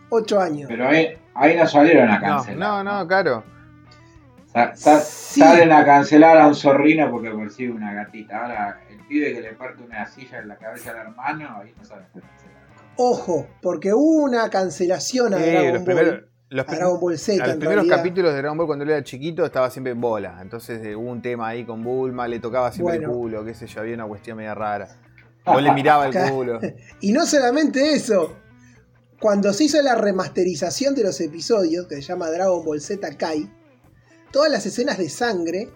8 años. Pero ahí, ahí no salieron a cancelar. No, no, claro. Salen a cancelar a un zorrino porque persigue una gatita. Ahora, el pibe que le parte una silla en la cabeza al hermano, ahí no saben cancelar. Ojo, porque hubo una cancelación a Dragon Ball. Los, Dragon Ball Z, los primeros capítulos de Dragon Ball cuando él era chiquito estaba siempre en bola. Entonces eh, hubo un tema ahí con Bulma, le tocaba siempre el culo, qué sé yo, había una cuestión media rara. O le miraba el culo. Y no solamente eso. Cuando se hizo la remasterización de los episodios, que se llama Dragon Ball Z Kai, todas las escenas de sangre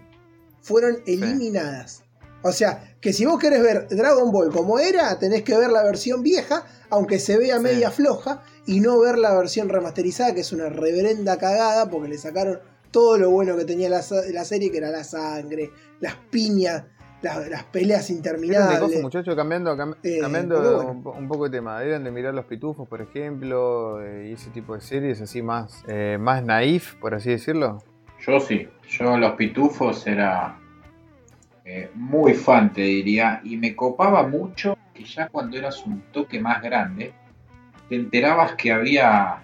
fueron eliminadas. O sea, que si vos querés ver Dragon Ball como era, tenés que ver la versión vieja, aunque se vea media floja, y no ver la versión remasterizada, que es una reverenda cagada, porque le sacaron todo lo bueno que tenía la, serie, que era la sangre, las piñas, las, peleas interminables. muchachos, cambiando, eh, cambiando un, poco de tema. Eran de mirar los pitufos, por ejemplo, eh, y ese tipo de series así más, eh, más naif, por así decirlo. Yo sí, yo los pitufos era eh, muy fan, te diría, y me copaba mucho que ya cuando eras un toque más grande, te enterabas que había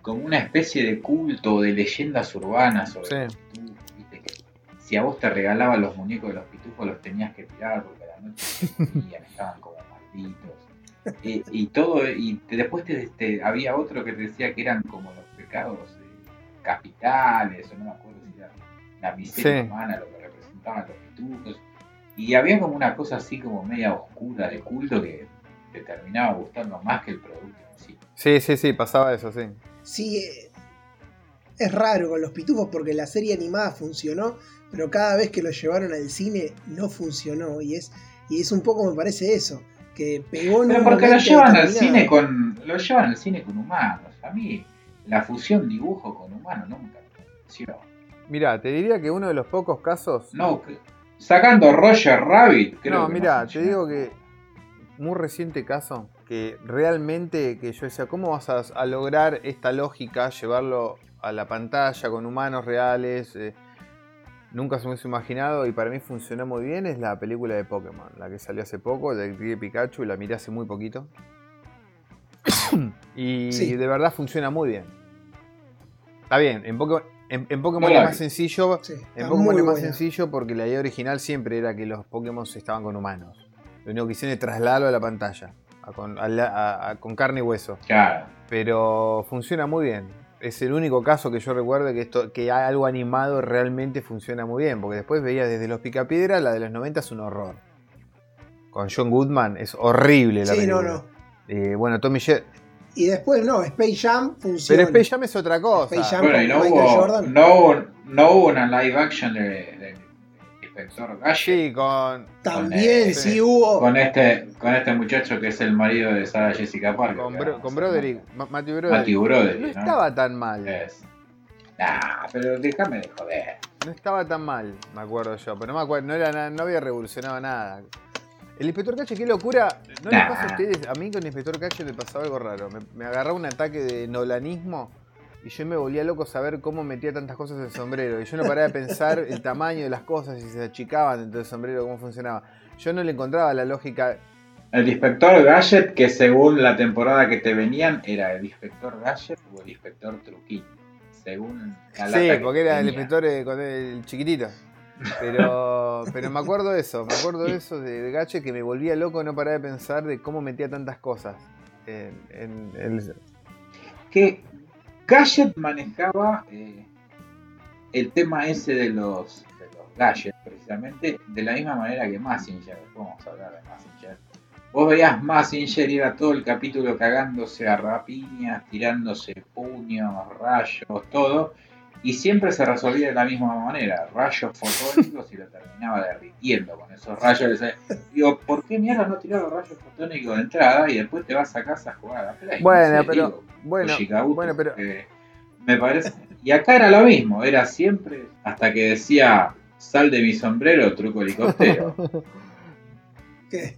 como una especie de culto, de leyendas urbanas sobre los pitufos, si a vos te regalaban los muñecos de los pitufos, los tenías que tirar porque a la noche estaban como malditos. y todo, y después te, había otro que te decía que eran como los pecados capitales, o no me acuerdo si era la miseria humana lo que representaban los pitufos. Y había como una cosa así como media oscura de culto que te terminaba gustando más que el producto en sí. Sí, sí, sí, pasaba eso, sí. Sí, eh, es raro con los pitufos porque la serie animada funcionó, pero cada vez que lo llevaron al cine no funcionó. Y es, y es un poco, me parece eso, que pegó en Pero porque lo llevan al cine con. Lo llevan al cine con humanos. A mí la fusión dibujo con humano nunca me Mira, te diría que uno de los pocos casos. No, sacando Roger Rabbit, creo No, mira, te digo que. Muy reciente caso que realmente que yo decía, ¿cómo vas a, lograr esta lógica, llevarlo a la pantalla con humanos reales? Eh, nunca se me hubiese imaginado y para mí funcionó muy bien. Es la película de Pokémon, la que salió hace poco, de Pikachu, y la miré hace muy poquito. y de verdad funciona muy bien. Está bien, en Pokémon, en, es más sencillo. en Pokémon es más sencillo porque la idea original siempre era que los Pokémon estaban con humanos. Lo único que hicieron es trasladarlo a la pantalla, con, carne y hueso. Pero funciona muy bien. Es el único caso que yo recuerdo que, esto, que algo animado realmente funciona muy bien. Porque después veía desde los Picapiedra, la de los 90 es un horror. Con John Goodman es horrible la sí, No, no. Eh, bueno, Tommy Jerry. Y después no, Space Jam funciona. Pero Space Jam es otra cosa. Space Jam bueno, y no, hubo, Jordan. No, no, hubo una live action de, de Inspector Gadget. Sí, con. También, con, sí, hubo. Con este, con este muchacho que es el marido de Sarah Jessica Parker. Con, bro, con Broderick, Matthew Broderick. Matthew Broderick. No, estaba tan mal. Es. Nah, pero déjame de joder. No estaba tan mal, me acuerdo yo. Pero no me acuerdo, no, era, no había revolucionado nada. El inspector Cache, qué locura. ¿No le pasa a ustedes? A mí con el inspector Cache me pasaba algo raro. Me, agarraba un ataque de nolanismo y yo me volvía loco saber cómo metía tantas cosas en el sombrero. Y yo no paraba de pensar el tamaño de las cosas, si se achicaban dentro del sombrero, cómo funcionaba. Yo no le encontraba la lógica. El inspector Gadget, que según la temporada que te venían, era el inspector Gadget o el inspector Truquín. Según la Sí, porque era el inspector eh, con el chiquitito. Pero, pero me acuerdo de eso, me acuerdo de eso de, Gache que me volvía loco no paraba de pensar de cómo metía tantas cosas. En, que Gadget manejaba eh, el tema ese de los, de precisamente, de la misma manera que Massinger. Vamos a hablar de Massinger. Vos veías Massinger y era todo el capítulo cagándose a rapiñas, tirándose puños, rayos, todo. Y siempre se resolvía de la misma manera, rayos fotónicos y lo terminaba derritiendo con esos rayos. Digo, ¿por qué mierda no tirar los rayos fotónicos de entrada y después te vas a casa a jugar a la Play? Bueno, pero, bueno, bueno, pero... me parece... Y acá era lo mismo, era siempre, hasta que decía, sal de mi sombrero, truco helicóptero.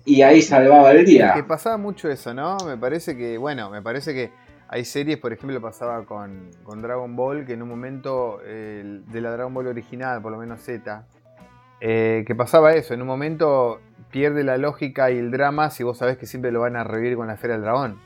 Y ahí salvaba el día. que pasaba mucho eso, ¿no? Me parece que, bueno, me parece que hay series, por ejemplo, pasaba con, Dragon Ball, que en un momento de la Dragon Ball original, por lo menos Z, eh, que pasaba eso, en un momento pierde la lógica y el drama si vos sabés que siempre lo van a revivir con la esfera del dragón.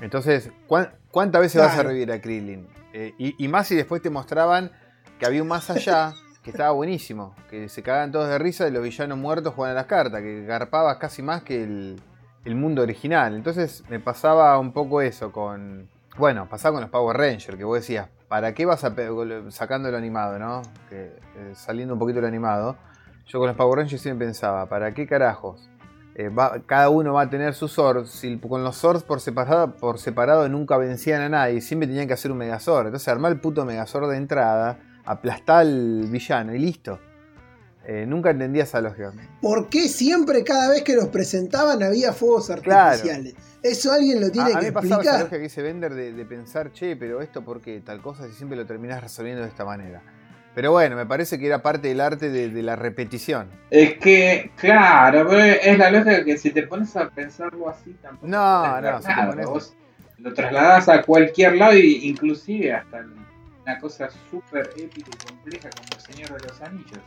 Entonces, ¿cuántas veces vas a revivir a Krillin? Eh, y, más si después te mostraban que había un más allá, que estaba buenísimo, que se cagaban todos de risa de los villanos muertos jugando a las cartas, que garpabas casi más que el, el mundo original. Entonces me pasaba un poco eso con. Bueno, pasaba con los Power Rangers, que vos decías, ¿para qué vas a sacando lo animado, no? Que, eh, saliendo un poquito lo animado. Yo con los Power Rangers siempre pensaba, ¿para qué carajos? Eh, cada uno va a tener su Sword. Si, con los Swords por separado, por separado nunca vencían a nadie, siempre tenían que hacer un Megazord. Entonces armar el puto Megazord de entrada, aplastar al villano y listo. Eh, nunca entendía esa lógica. ¿Por qué siempre, cada vez que los presentaban, había fuegos artificiales? Eso alguien lo tiene a, que mí me explicar. Pasaba esa lógica que dice Vender de, pensar, che, pero esto por qué tal cosa si siempre lo terminás resolviendo de esta manera. Pero bueno, me parece que era parte del arte de, la repetición. Es que, claro, es la lógica que si te pones a pensarlo así tampoco. No, no, si te pones... lo trasladás a cualquier lado, e inclusive hasta una cosa súper épica y compleja como el Señor de los Anillos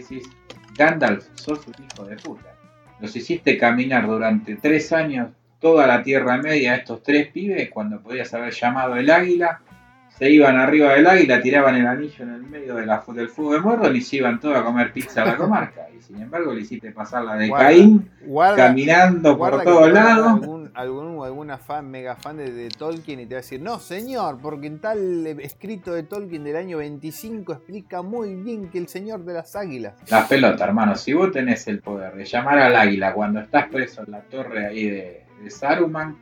decís, Gandalf, sos un hijo de puta. Los hiciste caminar durante tres años toda la Tierra Media, estos tres pibes, cuando podías haber llamado el águila, se iban arriba del águila, tiraban el anillo en el medio de la, del fuego de Mordor y se iban todos a comer pizza a la comarca. Y sin embargo le hiciste pasar la de Caín, caminando por todos lados algún, alguna fan, mega fan de, Tolkien y te va a decir, no señor, porque en tal escrito de Tolkien del año 25 explica muy bien que el señor de las águilas. La pelota, hermano, si vos tenés el poder de llamar al águila cuando estás preso en la torre ahí de, Saruman,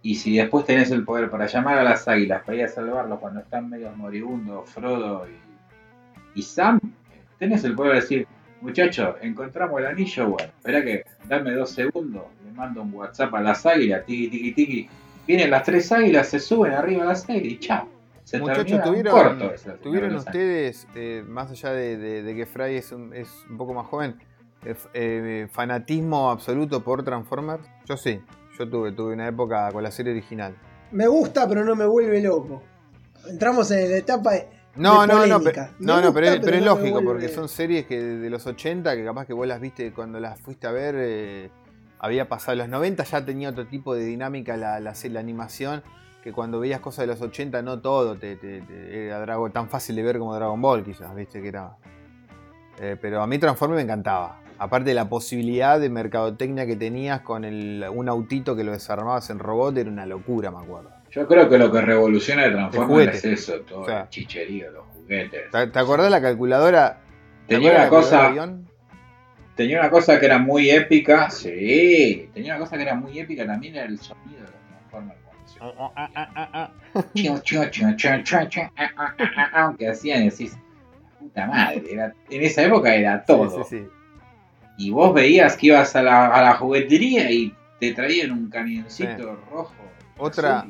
y si después tenés el poder para llamar a las águilas para ir a salvarlo cuando están medio moribundos Frodo y, y Sam, tenés el poder de decir, muchacho, encontramos el anillo, bueno, espera que dame dos segundos, le mando un WhatsApp a las águilas, tiki tiki tiki. Vienen las tres águilas, se suben arriba a las águilas y chao. Se Muchachos, ¿tuvieron, ¿tuvieron ustedes, eh, más allá de, que Fry es un, es un, poco más joven, eh, eh, fanatismo absoluto por Transformers? Yo sí, yo tuve, tuve una época con la serie original. Me gusta, pero no me vuelve loco. Entramos en la etapa de no, no, no, pero, no, no, pero, es, lógico, porque son series que de los 80, que capaz que vos las viste cuando las fuiste a ver, eh, había pasado. Los 90 ya tenía otro tipo de dinámica la, la, la, animación, que cuando veías cosas de los 80 no todo te, era tan fácil de ver como Dragon Ball, quizás, viste que era. Eh, pero a mí Transforme me encantaba. Aparte de la posibilidad de mercadotecnia que tenías con el, un autito que lo desarmabas en robot, era una locura, me acuerdo. Yo creo que lo que revoluciona de Transformers es eso, todo el chicherío, los juguetes. ¿Te, acordás la calculadora? Tenía una cosa. Tenía una cosa que era muy épica, sí. Tenía una cosa que era muy épica también, era el sonido de los Transformers. Aunque hacían y decís, puta madre, en esa época era todo. Sí, sí, y vos veías que ibas a la, a la juguetería y te traían un camioncito rojo. Otra,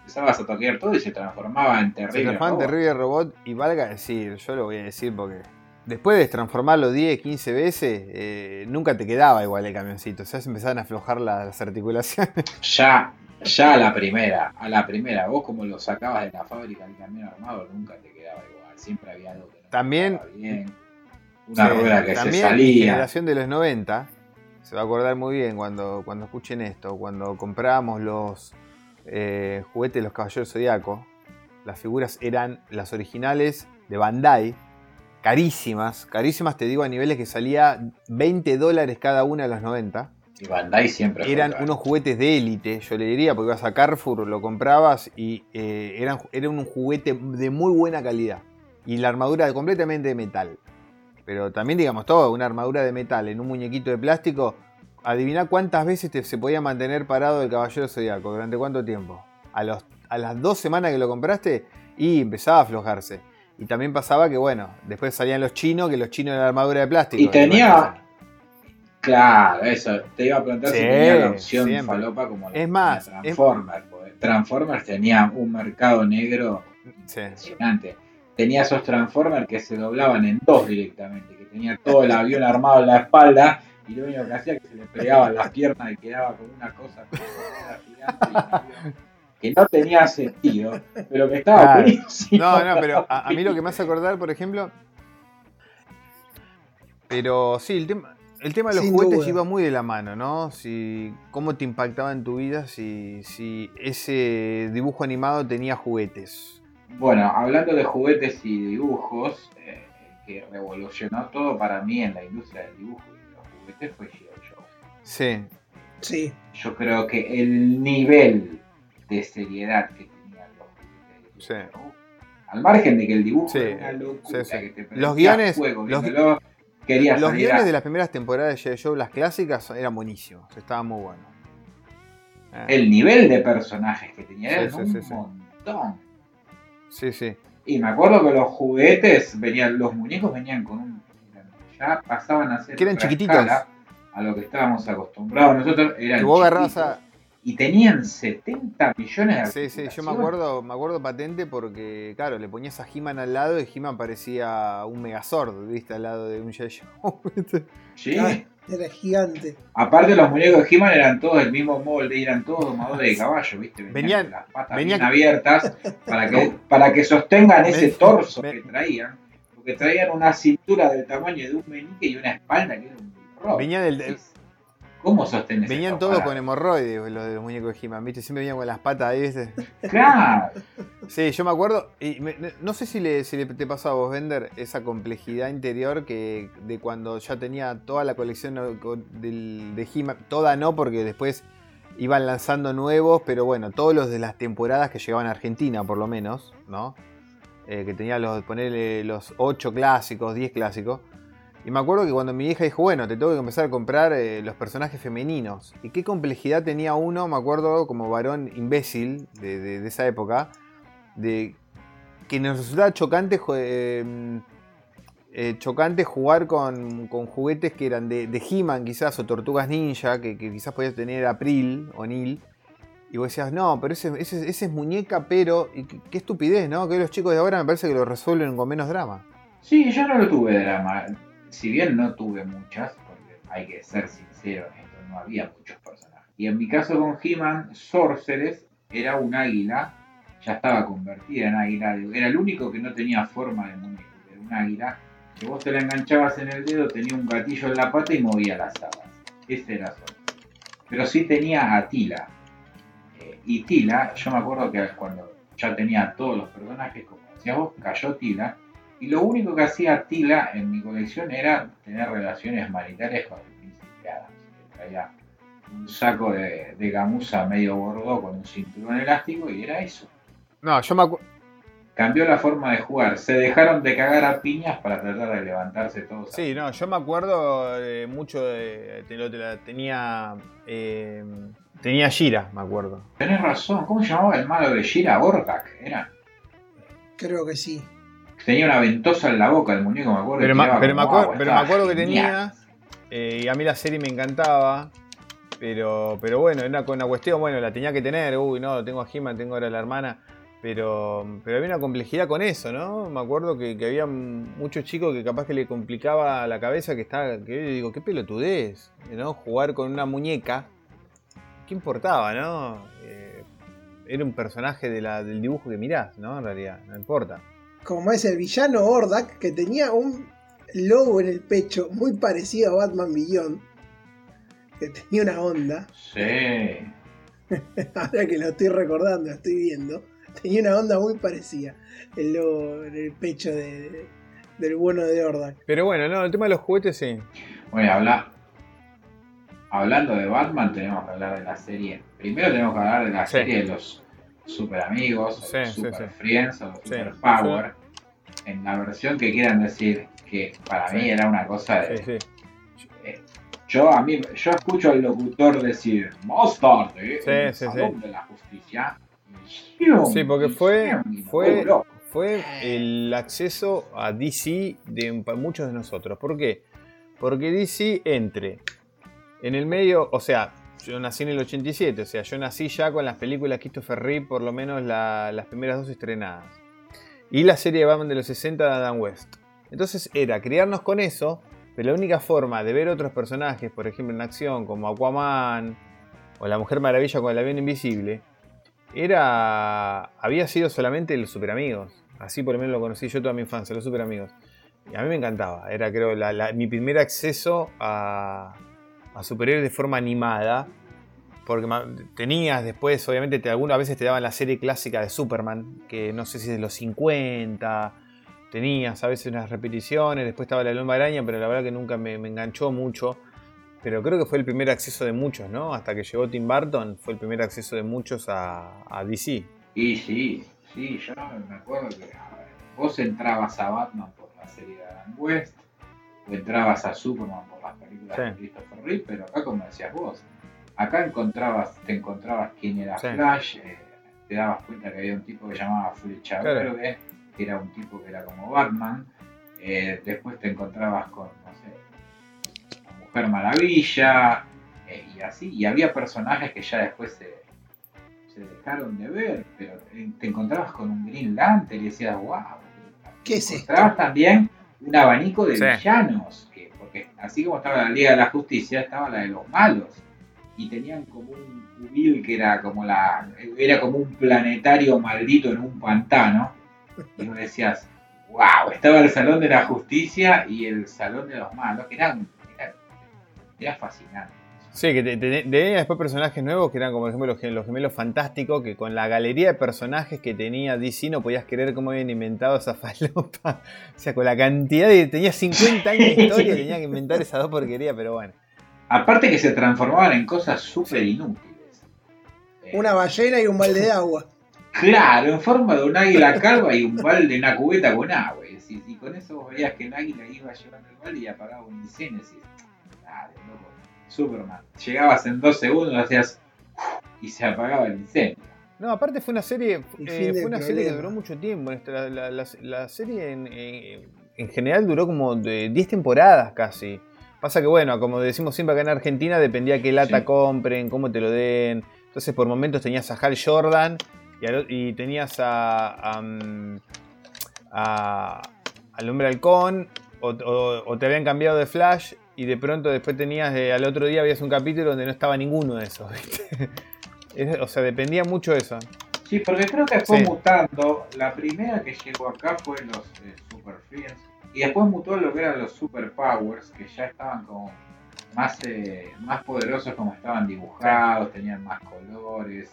empezabas a toquear todo y se transformaba en terrible. Se transformaba en terrible robot y valga decir, yo lo voy a decir porque después de transformarlo 10, 15 veces, eh, nunca te quedaba igual el camioncito. O sea, se empezaban a aflojar las, articulaciones. Ya, ya a la primera, a la primera, vos como lo sacabas de la fábrica del camión armado, nunca te quedaba igual. Siempre había algo que no también, bien. Una rueda que se salía. La generación de los 90 se va a acordar muy bien cuando, cuando escuchen esto, cuando comprábamos los eh, juguete de los Caballeros Zodíaco. Las figuras eran las originales de Bandai, carísimas, carísimas te digo a niveles que salía 20 dólares cada una de los 90. Y Bandai siempre eran unos juguetes de élite, yo le diría, porque ibas a Carrefour, lo comprabas y eh, eran, era un juguete de muy buena calidad. Y la armadura completamente de metal. Pero también, digamos, todo, una armadura de metal en un muñequito de plástico. Adivina cuántas veces te- se podía mantener parado el caballero zodiaco, durante cuánto tiempo. A, los, a las dos semanas que lo compraste y empezaba a aflojarse. Y también pasaba que, bueno, después salían los chinos, que los chinos eran armadura de plástico. Y tenía. Claro, eso. Te iba a preguntar si tenía la opción siempre. falopa como la Es que más, tenía es- Transformers. Transformers tenía un mercado negro Sí. impresionante. Tenía esos Transformers que se doblaban en dos directamente, que tenía todo el avión armado en la espalda y lo único que hacía es que se le pegaban las piernas y quedaba con una cosa como una gigante y que no tenía sentido, pero que estaba Claro. buenísimo. No, no, pero a, a mí lo que me hace acordar, por ejemplo. Pero sí, el tema, el tema de los Sin juguetes duda. iba muy de la mano, ¿no? Si, ¿Cómo te impactaba en tu vida si, si ese dibujo animado tenía juguetes? Bueno, hablando de juguetes y dibujos, eh, que revolucionó todo para mí en la industria del dibujo y de los juguetes fue G.I. Joe. Sí, Sí, Yo creo que el nivel de seriedad que tenían los Sí. Al margen de que el dibujo Sí, era una locura, sí, que te Los guiones- fuego, los- los salir a- guiones de las primeras temporadas de G.I. Joe, las clásicas, eran buenísimos, estaban muy buenos. Eh, El nivel de personajes que tenía era un montón. Sí, sí. Y me acuerdo que los juguetes venían, los muñecos venían con un. Ya pasaban a ser Que eran chiquititos. a lo que estábamos acostumbrados nosotros. Eran Que vos agarrabas chiquitos, a- Y tenían 70 millones de Sí, sí, yo me acuerdo, me acuerdo patente porque, claro, le ponías a He-Man al lado y He-Man parecía un Megazord, ¿viste? Al lado de un G.I. Sí. Ah, era gigante. Aparte, los muñecos de He-Man eran todos del mismo molde, y eran todos domadores de caballo, ¿viste? Venían, Venían- con las patas venían- bien abiertas para que, para que sostengan ese torso ven- que traían. Porque traían una cintura del tamaño de un meñique y una espalda que era un rock. Venían del- del- ¿Cómo sostenes Venían todos con hemorroides los de los muñecos de He-Man, ¿viste? Siempre venían con las patas ahí, ¿viste? Claro. Sí, yo me acuerdo, y me- no sé si, le, si le- te pasó a vos, Vender, esa complejidad interior que de cuando ya tenía toda la colección del- de He-Man, toda no, porque después iban lanzando nuevos, pero bueno, todos los de las temporadas que llegaban a Argentina, por lo menos, ¿no? Eh, que tenía los, ponerle los 8 clásicos, 10 clásicos. Y me acuerdo que cuando mi hija dijo, bueno, te tengo que empezar a comprar eh, los personajes femeninos. Y qué complejidad tenía uno, me acuerdo, como varón imbécil de, esa época, de que nos resultaba chocante, jo- eh, chocante jugar con, juguetes que eran de, He-Man quizás, o Tortugas Ninja, que, quizás podías tener April o Neil. Y vos decías, no, pero ese, es muñeca, pero... qué, qué estupidez, ¿no? Que los chicos de ahora me parece que lo resuelven con menos drama. Sí, yo no lo tuve drama. Si bien no tuve muchas, porque hay que ser sincero en esto, no había muchos personajes. Y en mi caso con He-Man, Sorceress era un águila, ya estaba convertida en águila, era el único que no tenía forma de muñeco, era un águila, que vos te la enganchabas en el dedo, tenía un gatillo en la pata y movía las alas. Ese era Sorceress. Pero sí tenía a Tila. Eh, y Tila, yo me acuerdo que cuando ya tenía todos los personajes, como decías vos, cayó Tila. Y lo único que hacía Tila en mi colección era tener relaciones maritales con el príncipe Adams. que traía un saco de, de gamuza medio gordo con un cinturón elástico y era eso. No, yo me acuerdo... Cambió la forma de jugar. Se dejaron de cagar a piñas para tratar de levantarse todos. Sí, no, yo me acuerdo eh, mucho de. te lo- te la tenía. eh, tenía Shira, me acuerdo. Tenés razón. ¿Cómo se llamaba el malo de Shira? Ordak. Era. Creo que sí. Tenía una ventosa en la boca el muñeco, me acuerdo. Pero me- tiraba pero me agua, pero acuerdo que genial. Eh, y a mí la serie me encantaba. Pero, pero bueno, era una cuestión, bueno, la tenía que tener. Uy, no, tengo a He-Man, tengo ahora a la hermana. Pero, pero había una complejidad con eso, ¿no? Me acuerdo que, que había muchos chicos que capaz que le complicaba la cabeza que estaba. Que yo digo, qué pelotudez, ¿no? Jugar con una muñeca. ¿Qué importaba, no? Eh, era un personaje de la- del dibujo que mirás, ¿no? En realidad, no importa. Como es el villano Ordak, que tenía un logo en el pecho muy parecido a Batman Beyond. Que tenía una onda. Sí. Ahora que lo estoy recordando, lo estoy viendo. Tenía una onda muy parecida. El logo en el pecho de- del bueno de Ordak. Pero bueno, no, el tema de los juguetes sí. Bueno, habla. hablando de Batman, tenemos que hablar de la serie. Primero tenemos que hablar de la Sí. serie de los super amigos, Sí, super sí. friends o super power. En la versión que quieran decir que para mí era una cosa de. Eh, Yo a mí, yo escucho al locutor decir más tarde Sí, en el sí, Salón de la Justicia. Sí, porque fue, fue, fue el acceso a DC de muchos de nosotros. ¿Por qué? Porque DC entre en el medio, o sea, yo nací en el 87, o sea, yo nací ya con las películas Christopher Reeve, por lo menos la- las primeras dos estrenadas. Y la serie de Batman de los 60 de Adam West. Entonces era criarnos con eso, pero la única forma de ver otros personajes, por ejemplo en acción, como Aquaman o la Mujer Maravilla con el avión invisible, era. había sido solamente los super amigos. Así por lo menos lo conocí yo toda mi infancia, los super amigos. Y a mí me encantaba. Era creo mi primer acceso a, a superhéroes de forma animada. Porque tenías después, obviamente, te, algunas veces te daban la serie clásica de Superman, que no sé si es de los 50. Tenías a veces unas repeticiones, después estaba la Loma Araña, pero la verdad que nunca me, me enganchó mucho. Pero creo que fue el primer acceso de muchos, ¿no? Hasta que llegó Tim Burton, fue el primer acceso de muchos a, DC. Y sí, sí, yo me acuerdo que vos entrabas a Batman por la serie de Adam West, o entrabas a Superman por las películas Sí. de Christopher Reeve, pero acá como decías vos, acá encontrabas, te encontrabas quién era Sí. Flash, eh, te dabas cuenta que había un tipo que llamaba Flecha Claro. Verde, que era un tipo que era como Batman, eh, después te encontrabas con, no sé, la Mujer Maravilla, eh, y así, y había personajes que ya después se, se dejaron de ver, pero te encontrabas con un Green Lantern y decías, wow. ¿Qué es esto? Encontrabas también un abanico de Sí. villanos, que, porque así como estaba la Liga de la Justicia, estaba la de los malos. Y tenían como un cubil que era como la. era como un planetario maldito en un pantano. Y vos decías, wow, estaba el Salón de la Justicia y el Salón de los Malos, que eran. era, era fascinante. Sí, que te- te- tenía después personajes nuevos que eran como por ejemplo los, gem- los gemelos fantásticos, que con la galería de personajes que tenía DC no podías creer cómo habían inventado esa falopa. O sea, con la cantidad de... Tenía 50 años de historia y tenía que inventar esas dos porquerías, pero bueno. Aparte que se transformaban en cosas súper inútiles. Eh, Una ballena y un balde de agua. Claro, en forma de un águila calva y un balde, una cubeta con agua. Y con eso vos veías que el águila iba llevando el balde y apagaba un incendio. Superman. Llegabas en dos segundos, hacías y se apagaba el incendio. No, aparte fue una serie, eh, fue una serie que duró mucho tiempo. La, la- la- la serie en, eh, en general duró como de 10 temporadas casi. Pasa que bueno, como decimos siempre acá en Argentina, dependía qué lata Sí. compren, cómo te lo den. Entonces por momentos tenías a Hal Jordan y, tenías a, a, mm, a- al hombre halcón o, o- o te habían cambiado de Flash y de pronto después tenías, eh, al otro día habías un capítulo donde no estaba ninguno de esos. ¿viste? Es- o sea, dependía mucho de eso. Sí, porque creo que fue Sí. mutando. La primera que llegó acá fue los eh, Super Friends. Y después mutó lo que eran los Super Powers, que ya estaban como más, eh, más poderosos como estaban dibujados, tenían más colores.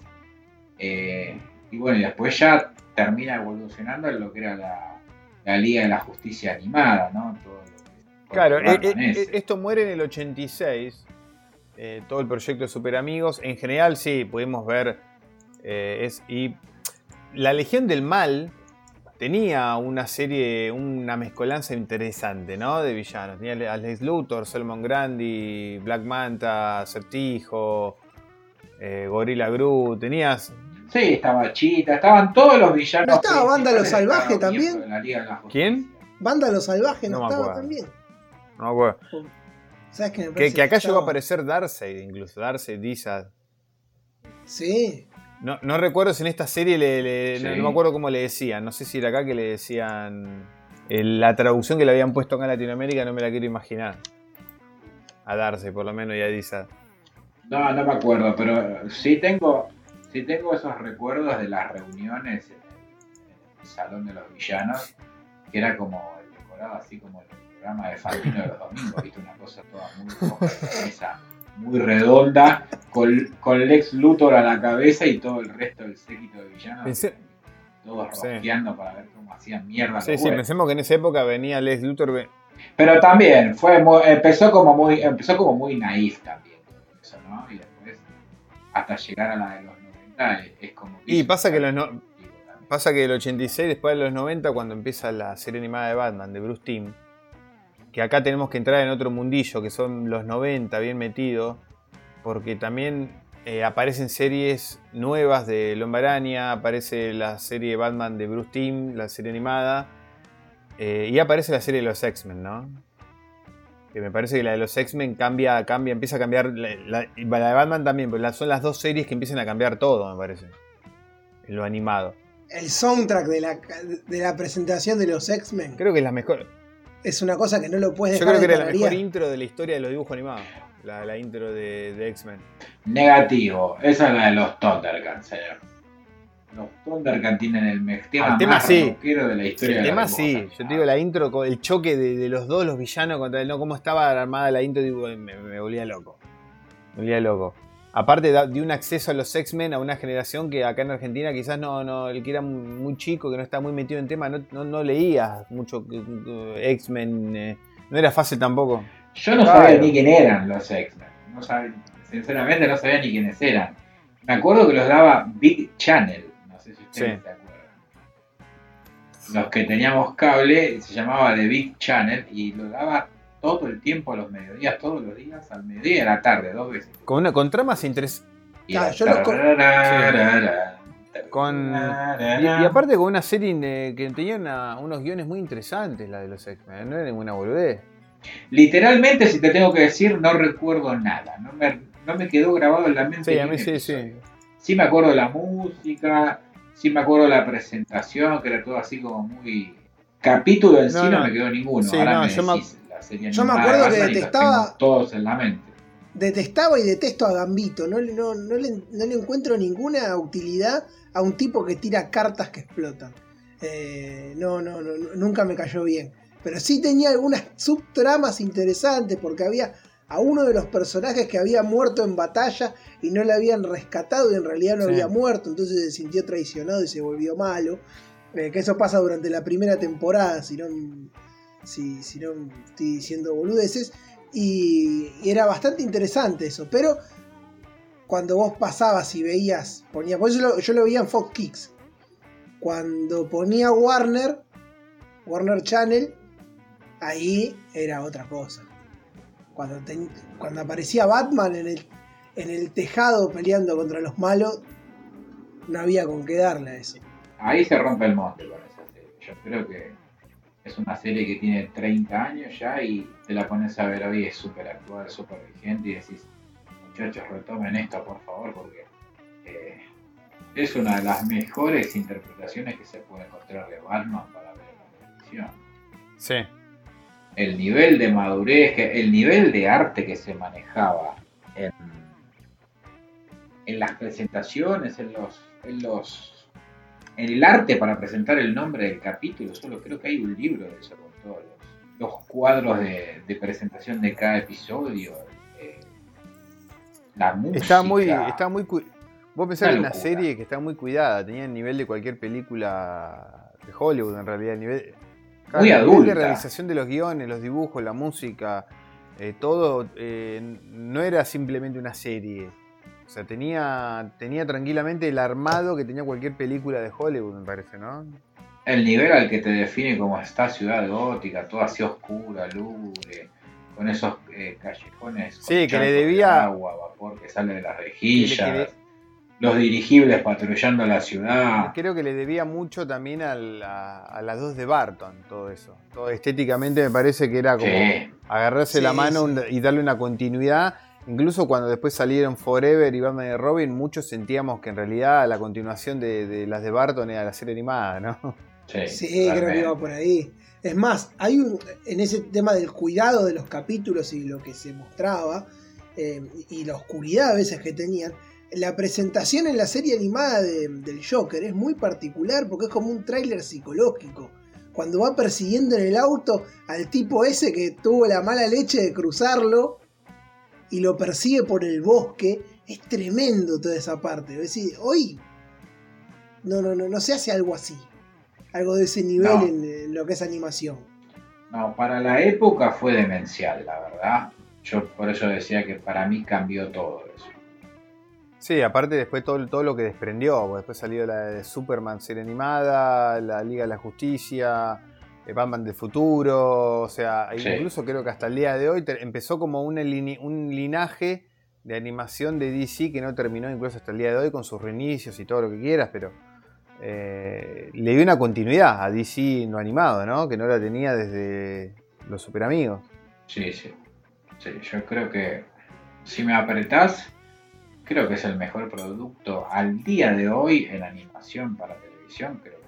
Eh, y bueno, y después ya termina evolucionando en lo que era la, la Liga de la Justicia animada, ¿no? Todo Claro, eh, eh, eh, esto muere en el 86, eh, todo el proyecto de Super Amigos. En general, sí, pudimos ver. eh, es, y la Legión del Mal tenía una serie, una mezcolanza interesante, ¿no? De villanos. Tenía a Lex Luthor, Solomon Grandi, Black Manta, Acertijo, eh, Gorilla Groot. Tenías. Sí, estaba Chita, estaban todos los villanos. ¿No estaba Vándalo principales, Salvaje también? la Liga de la. ¿Quién? Vándalo salvaje no, No estaba acuerdo. también. No me acuerdo. ¿Sabes qué me Que, parece que acá llegó a aparecer Darkseid, incluso. Darkseid, Dizad. Sí. No, no recuerdo si en esta serie le, le- no, Sí. no me acuerdo cómo le decían. No sé si era acá que le decían. eh, la traducción que le habían puesto acá en Latinoamérica no me la quiero imaginar. A Darcy, por lo menos, y a Disa. No, no me acuerdo, pero sí tengo, sí tengo esos recuerdos de las reuniones en el, en el Salón de los Villanos, que era como el decorado así como el programa de Fantino de los domingos, viste, una cosa toda muy roja, redonda, con, con Lex Luthor a la cabeza y todo el resto del séquito de villanos, todos Sí. rosqueando para ver cómo hacían mierda. Sí, sí, pensemos que en esa época venía Les Luthor. Pero también fue muy- empezó como muy empezó como muy naif también todo eso, ¿no? Y después, hasta llegar a la de los 90, es, es como... Y pasa que los no-. Pasa que el 86, después de los 90, cuando empieza la serie animada de Batman, de Bruce Timm, que acá tenemos que entrar en otro mundillo, que son los 90, bien metidos, porque también eh, aparecen series nuevas de Lombaraña, aparece la serie Batman de Bruce Timm, la serie animada, eh, y aparece la serie de los X-Men, ¿no? Que me parece que la de los X-Men cambia, cambia, empieza a cambiar, la, la- y la de Batman también, pero la- son las dos series que empiezan a cambiar todo, me parece, en lo animado. El soundtrack de la, de la presentación de los X-Men Creo que es la mejor. Es una cosa que no lo puedes Yo dejar creo que de era la mejor intro de la historia de los dibujos animados. La, la intro de, de X-Men. Negativo, esa es la de los Thundercats, señor. Los Thundercats tienen el me- tema, El tema más sí. de la historia El de tema los sí, dibujos yo te digo la intro, con el choque de, de los dos, los villanos contra el no, cómo estaba armada la intro, digo, me, me volvía loco. Me volvía loco. Aparte de un acceso a los X-Men a una generación que acá en Argentina quizás no, no, el que era muy chico, que no está muy metido en tema, no, no, no leía mucho eh, eh, X-Men, eh, no era fácil tampoco. Yo no Claro. sabía ni quién eran los X-Men. No sabía- sinceramente no sabía ni quiénes eran. Me acuerdo que los daba Big Channel. No sé si ustedes Sí. se acuerdan. Los que teníamos cable se llamaba The Big Channel y lo daba todo el tiempo a los mediodías, todos los días, al mediodía y a la tarde, dos veces. Con, una, con tramas interesantes. Y Con- aparte con una serie eh, que tenía una- unos guiones muy interesantes, la de los X-Men, no era ninguna boludez. Literalmente, si te tengo que decir, no recuerdo nada. No me, no me quedó grabado en la mente. Sí, a mí sí, sí. episodio. Sí me acuerdo de la música, sí me acuerdo de la presentación, que era todo así como muy... Capítulo en sí No, no, no. me quedó ninguno. Sí, Ahora no, me yo decís serie yo me acuerdo de que detestaba- todos en la mente. Detestaba y detesto a Gambito. No, le- no, no, le, no le encuentro ninguna utilidad a un tipo que tira cartas que explotan. Eh, no, no, no, no, nunca me cayó bien. Pero sí tenía algunas subtramas interesantes porque había a uno de los personajes que había muerto en batalla y no le habían rescatado y en realidad no Sí. había muerto, entonces se sintió traicionado y se volvió malo. Eh, que eso pasa durante la primera temporada, si no, si, si no estoy diciendo boludeces. Y, era bastante interesante eso, pero cuando vos pasabas y veías, ponía, por eso yo lo veía en Fox Kicks. Cuando ponía Warner, Warner Channel, ahí era otra cosa. Cuando, cuando aparecía Batman en el, en el tejado peleando contra los malos, no había con qué darle a eso. Ahí se rompe el monte. Yo creo que es una serie que tiene 30 años ya y te la pones a ver hoy, es súper actual, súper vigente y decís, muchachos, retomen esto por favor porque eh, es una de las mejores interpretaciones que se puede encontrar de Batman para ver en la televisión. Sí. El nivel de madurez, el nivel de arte que se manejaba en, en las presentaciones, en los, en los el arte para presentar el nombre del capítulo, solo creo que hay un libro de eso con todos los, los cuadros de, de presentación de cada episodio, eh, la música. Está muy, está muy Vos pensás es una serie que está muy cuidada, tenía el nivel de cualquier película de Hollywood en realidad, el nivel, Muy el nivel adulta. de realización de los guiones, los dibujos, la música, eh, todo eh, no era simplemente una serie. O sea, tenía, tenía tranquilamente el armado que tenía cualquier película de Hollywood, me parece, ¿no? El nivel al que te define como esta ciudad gótica, toda así oscura, lúgubre, con esos eh, callejones. con Sí, que le de debía- agua, vapor que sale de las rejillas, que le- los dirigibles patrullando la ciudad. Creo que le debía mucho también a, a las dos de Barton, todo eso. Todo estéticamente me parece que era como Sí. agarrarse Sí, la mano sí. y darle una continuidad. Incluso cuando después salieron Forever y Batman y Robin, muchos sentíamos que en realidad la continuación de, de las de Barton era la serie animada, ¿no? Sí, Sí, creo que iba por ahí. Es más, hay un, en ese tema del cuidado de los capítulos y lo que se mostraba, eh, y la oscuridad a veces que tenían, la presentación en la serie animada de- del Joker es muy particular porque es como un tráiler psicológico. Cuando va persiguiendo en el auto al tipo ese que tuvo la mala leche de cruzarlo y lo persigue por el bosque, es tremendo toda esa parte. Es decir, hoy no, no, no, no se hace algo así. Algo de ese nivel No. en, en lo que es animación. No, para la época fue demencial, la verdad. yo por eso decía que para mí cambió todo eso. Sí, aparte después todo, todo lo que desprendió, después salió la de Superman serie animada, la Liga de la Justicia, Batman del futuro, o sea, incluso creo que hasta el día de hoy empezó como un, un linaje de animación de DC que no terminó incluso hasta el día de hoy con sus reinicios y todo lo que quieras, pero eh, le dio una continuidad a DC no animado, ¿no? Que no la tenía desde los Super Amigos. Sí, sí. Sí, yo creo que si me apretás, creo que es el mejor producto al día de hoy en animación para televisión, creo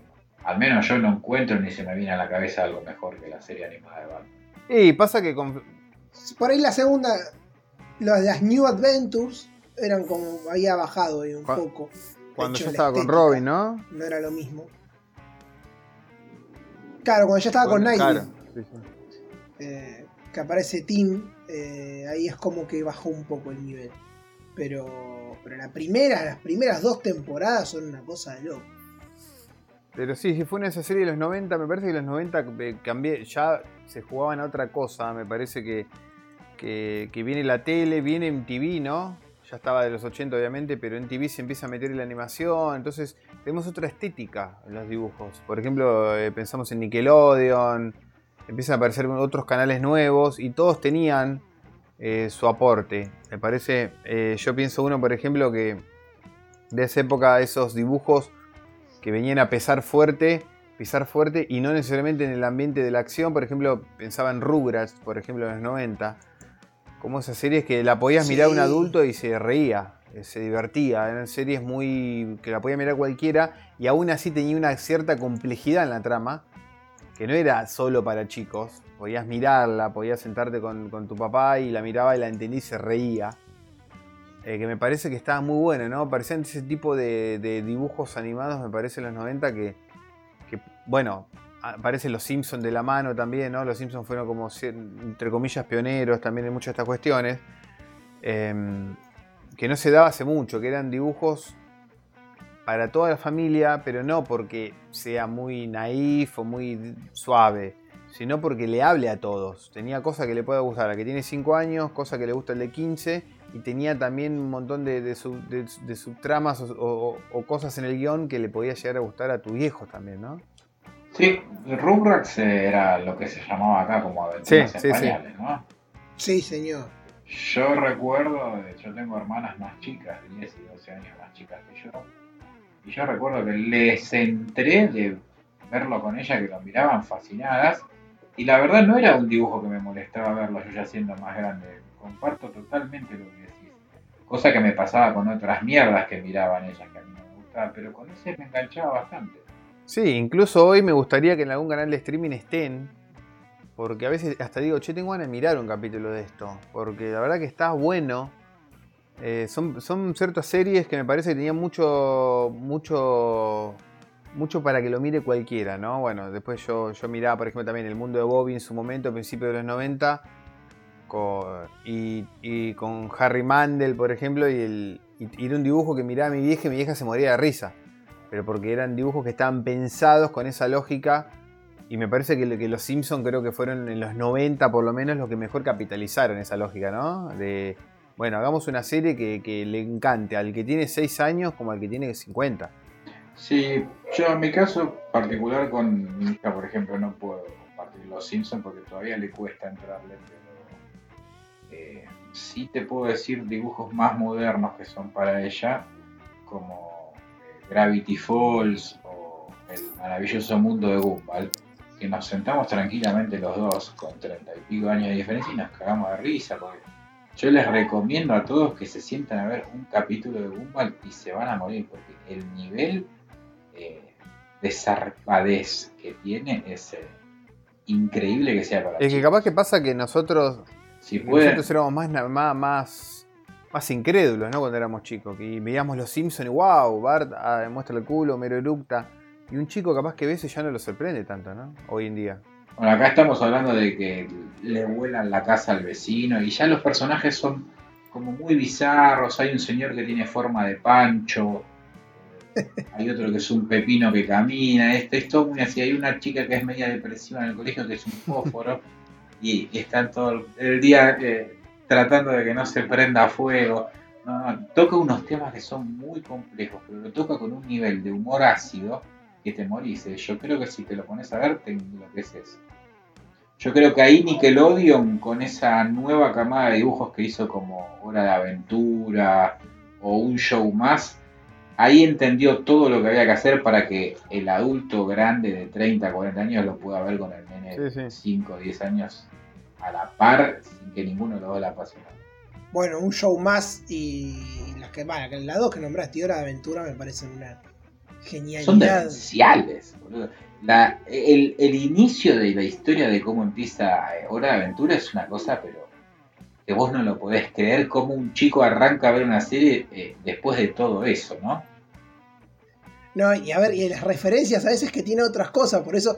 al menos yo no encuentro ni se me viene a la cabeza algo mejor que la serie animada de Batman. Y pasa que con... Por ahí la segunda, las New Adventures eran como, había bajado ahí un poco. Cuando ya estaba con Robin, ¿no? No era lo mismo. Claro, cuando ya estaba con Nightwing. Claro, eh, que aparece Tim, eh, ahí es como que bajó un poco el nivel. Pero, pero la primera, las primeras dos temporadas son una cosa de loco. Pero sí, si fue en esa serie de los 90, me parece que los 90 eh, cambié, ya se jugaban a otra cosa, me parece que, que, viene la tele, viene MTV, ¿no? Ya estaba de los 80 obviamente, pero en TV se empieza a meter en la animación, entonces tenemos otra estética en los dibujos. Por ejemplo, eh, pensamos en Nickelodeon, empiezan a aparecer otros canales nuevos y todos tenían eh, su aporte. Me parece, yo pienso uno, por ejemplo, que de esa época esos dibujos que venían a pesar fuerte, pisar fuerte y no necesariamente en el ambiente de la acción. Por ejemplo, pensaba en Rugrats, por ejemplo, en los 90. Como esas series que la podías mirar un adulto y se reía, eh, se divertía. Eran series muy. que la podía mirar cualquiera y aún así tenía una cierta complejidad en la trama, que no era solo para chicos. Podías mirarla, podías sentarte con, con tu papá y la miraba y la entendí y se reía. Eh, que me parece que estaba muy bueno, ¿no? Parecían ese tipo de, dibujos animados, me parece, en los 90 que, bueno, aparecen los Simpsons de la mano también, ¿no? Los Simpsons fueron como, entre comillas, pioneros también en muchas de estas cuestiones, em, que no se daba hace mucho, que eran dibujos para toda la familia, pero no porque sea muy naif o muy suave, sino porque le hable a todos. Tenía cosas que le pueda gustar a que tiene 5 años, cosas que le gusta el de 15 y tenía también un montón de, subtramas o, cosas en el guion que le podía llegar a gustar a tu viejo también, ¿no? Sí, Rugrats era lo que se llamaba acá como aventuras sí, españoles, ¿no? Sí, señor. Yo recuerdo, yo tengo hermanas más chicas, 10 y 12 años más chicas que yo, y yo recuerdo que les entré de verlo con ella, que lo miraban fascinadas, y la verdad no era un dibujo que me molestaba verlo yo ya siendo más grande, comparto totalmente lo que Cosa que me pasaba con otras mierdas que miraban ellas que a mí no me gustaban, pero con ese me enganchaba bastante. Sí, incluso hoy me gustaría que en algún canal de streaming estén, porque a veces hasta digo, che, tengo ganas de mirar un capítulo de esto, porque la verdad que está bueno. Eh, son, son ciertas series que me parece que tenían mucho, mucho, mucho para que lo mire cualquiera, ¿no? Bueno, después yo, yo miraba, por ejemplo, también El Mundo de Bobby en su momento, a principios de los 90, y, con Harry Mandel, por ejemplo, y, el, era un dibujo que miraba a mi vieja y mi vieja se moría de risa. Pero porque eran dibujos que estaban pensados con esa lógica. Y me parece que, los Simpsons creo que fueron en los 90 por lo menos los que mejor capitalizaron esa lógica, ¿no? De, bueno, hagamos una serie que, le encante al que tiene 6 años como al que tiene 50. Sí, yo en mi caso particular con mi hija, por ejemplo, no puedo compartir los Simpsons porque todavía le cuesta entrarle eh, sí te puedo decir dibujos más modernos que son para ella, como eh, Gravity Falls o El maravilloso mundo de Gumball, que nos sentamos tranquilamente los dos con treinta y pico años de diferencia y nos cagamos de risa, porque yo les recomiendo a todos que se sientan a ver un capítulo de Gumball y se van a morir, porque el nivel eh, de zarpadez que tiene es increíble que sea para Es que capaz que pasa que nosotros nosotros éramos más, más, más, incrédulos, ¿no? Cuando éramos chicos. Y veíamos los Simpsons y wow, Bart ah, muestra el culo, mero eructa. Y un chico capaz que ve eso ya no lo sorprende tanto, ¿no? Hoy en día. Bueno, acá estamos hablando de que le vuelan la casa al vecino y ya los personajes son como muy bizarros. Hay un señor que tiene forma de pancho, hay otro que es un pepino que camina. Esto es todo muy así. Hay una chica que es media depresiva en el colegio que es un fósforo y, están todo el día eh, tratando de que no se prenda fuego. No, no, toca unos temas que son muy complejos, pero lo toca con un nivel de humor ácido que te morís. ¿eh? Yo creo que si te lo pones a ver, te enloqueces. Yo creo que ahí Nickelodeon, con esa nueva camada de dibujos que hizo como Hora de Aventura o un show más, ahí entendió todo lo que había que hacer para que el adulto grande de 30, 40 años lo pueda ver con el nene de 5, 10 años a la par, sin que ninguno lo la apasionado. Bueno, un show más y las que, bueno, las dos que nombraste, Hora de Aventura, me parecen una genialidad. Son demenciales, boludo. el, inicio de la historia de cómo empieza Hora de Aventura es una cosa, pero que vos no lo podés creer cómo un chico arranca a ver una serie eh, después de todo eso, ¿no? No, y a ver, y las referencias a veces que tiene otras cosas, por eso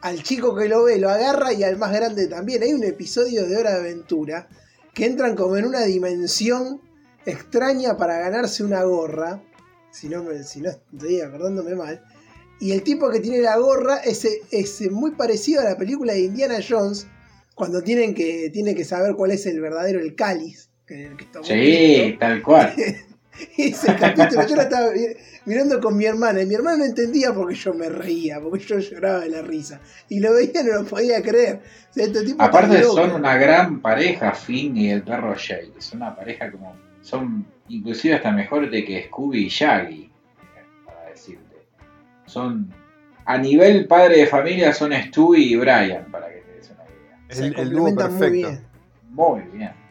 al chico que lo ve lo agarra y al más grande también. Hay un episodio de Hora de Aventura que entran como en una dimensión extraña para ganarse una gorra, si no, me, si no estoy acordándome mal, y el tipo que tiene la gorra es, es muy parecido a la película de Indiana Jones, cuando tienen que, tienen que saber cuál es el verdadero, el cáliz. Que, sí, tal cual. ese capítulo yo lo estaba mirando con mi hermana y mi hermana no entendía porque yo me reía, porque yo lloraba de la risa. Y lo veía y no lo podía creer. Este Aparte son una gran pareja, Finn y el perro Shaggy. Son una pareja como... Son inclusive hasta mejores de que Scooby y Shaggy, para decirte. Son... A nivel padre de familia son Stewie y Brian, para que te des una idea. El, dúo perfecto. Muy bien. Muy bien.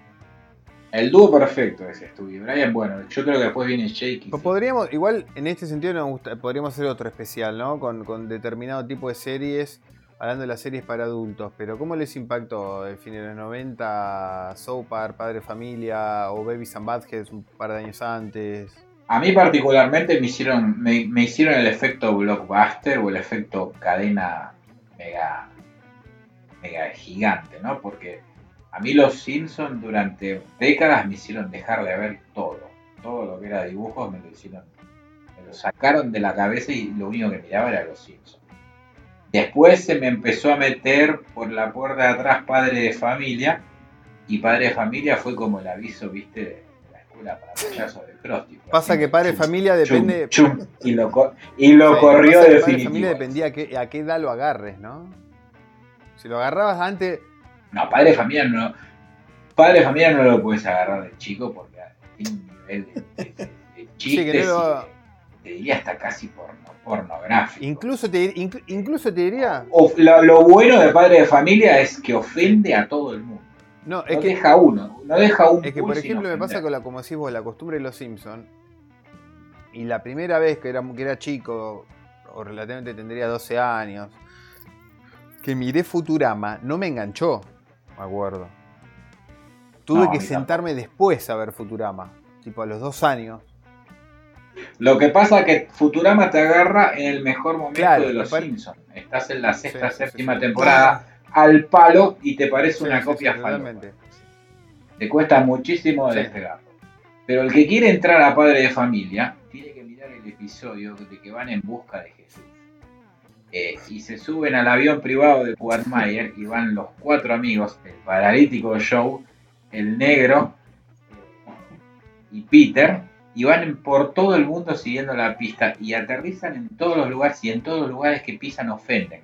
El dúo perfecto es Stewie Brian. Bueno, yo creo que después viene Jake. Podríamos, igual en este sentido nos gusta, podríamos hacer otro especial, ¿no? Con, con determinado tipo de series hablando de las series para adultos, pero ¿cómo les impactó el fin de los 90 Soapar, Padre Familia o Baby and Badheads un par de años antes? A mí particularmente me hicieron, me, hicieron el efecto blockbuster o el efecto cadena mega, mega gigante, ¿no? Porque a mí los Simpsons durante décadas me hicieron dejar de ver todo. Todo lo que era dibujos me lo hicieron, me lo sacaron de la cabeza y lo único que miraba era los Simpsons. Después se me empezó a meter por la puerta de atrás padre de familia. Y padre de familia fue como el aviso, viste, de la escuela para payasos del Krusty. Pasa que padre de familia depende. y lo, y lo corrió de Padre de familia dependía a qué, a qué edad lo agarres, ¿no? Si lo agarrabas antes. No, padre de familia no. Padre de familia no lo puedes agarrar de chico porque tiene un nivel de, de, chistes. te diría hasta casi por pornográfico. Incluso te, incluso te diría. lo, bueno de padre de familia es que ofende a todo el mundo. No, es que, deja uno, no deja un Es que, por ejemplo, me pasa con la, como decís vos, la costumbre de los Simpsons. Y la primera vez que era, que era chico, o relativamente tendría 12 años, que miré Futurama, no me enganchó, me acuerdo. Tuve que sentarme después a ver Futurama, tipo a los dos años. Lo que pasa es que Futurama te agarra en el mejor momento de los Simpsons. Estás en la sexta, séptima temporada al palo y te parece una copia falsa. Te cuesta muchísimo despegarlo. Pero el que quiere entrar a padre de familia tiene que mirar el episodio de que van en busca de Jesús. Y se suben al avión privado de Puertmayer y van los cuatro amigos, el paralítico Joe, el negro y Peter, y van por todo el mundo siguiendo la pista y aterrizan en todos los lugares y en todos los lugares que pisan ofenden.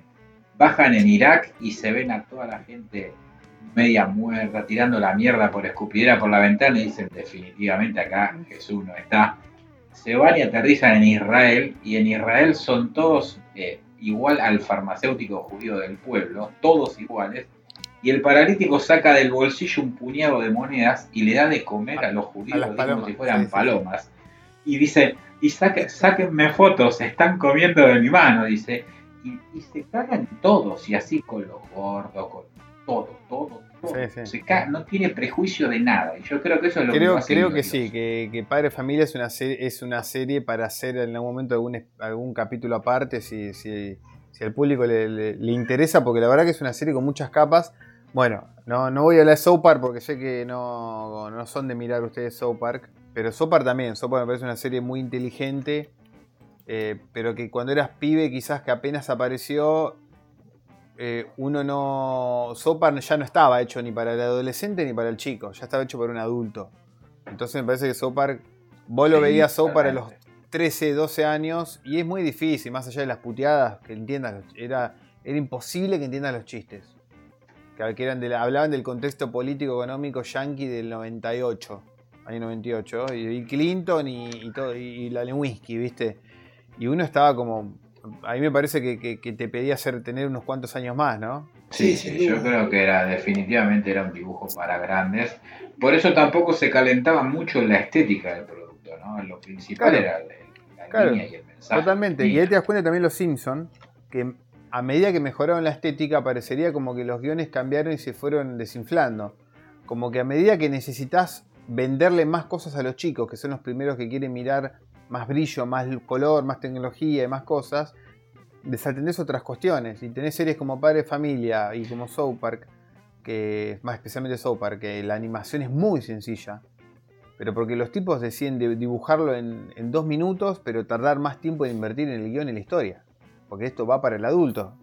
Bajan en Irak y se ven a toda la gente media muerta, tirando la mierda por escupidera por la ventana y dicen definitivamente acá Jesús no está. Se van y aterrizan en Israel y en Israel son todos eh, igual al farmacéutico judío del pueblo, todos iguales, y el paralítico saca del bolsillo un puñado de monedas y le da de comer a, los judíos como si fueran palomas. Y dice, y sáquenme fotos, están comiendo de mi mano, dice. Y, se cagan todos, y así con los gordos, con todo, todo, no tiene prejuicio de nada. Y yo creo que eso es lo creo, que Creo que sí, que, Padre Familia es una, serie, es una serie para hacer en algún momento algún, algún capítulo aparte, si, si, si al público le, le interesa, porque la verdad que es una serie con muchas capas bueno, no, no voy a hablar de South Park porque sé que no, no son de mirar ustedes South Park. Pero South Park también. South Park me parece una serie muy inteligente. Eh, pero que cuando eras pibe, quizás que apenas apareció, eh, uno no. Sopar ya no estaba hecho ni para el adolescente ni para el chico, ya estaba hecho para un adulto. Entonces me parece que Sopar. Vos lo Sí, veías Sopar a los totalmente. 13, 12 años y es muy difícil, más allá de las puteadas, que entiendas. Era, era imposible que entiendas los chistes. Que eran de la- hablaban del contexto político económico yankee del 98, año 98, y, y Clinton y, y todo, y, y la Lewinsky, ¿viste? Y uno estaba como. A mí me parece que, que- que te pedía hacer, tener unos cuantos años más, ¿no? Sí, Sí, yo creo que era definitivamente era un dibujo para grandes. Por eso tampoco se calentaba mucho en la estética del producto, ¿no? Lo principal Claro. era la Claro. línea y el mensaje. Totalmente. Y ahí te das cuenta también los Simpsons, que a medida que mejoraron la estética, parecería como que los guiones cambiaron y se fueron desinflando. Como que a medida que necesitas venderle más cosas a los chicos, que son los primeros que quieren mirar más brillo, más color, más tecnología y más cosas, desatendés otras cuestiones. Y tenés series como Padre de Familia y como South Park, que más especialmente South Park, que la animación es muy sencilla. Pero porque los tipos deciden de- dibujarlo en, en dos minutos, pero tardar más tiempo en invertir en el guion y la historia. Porque esto va para el adulto.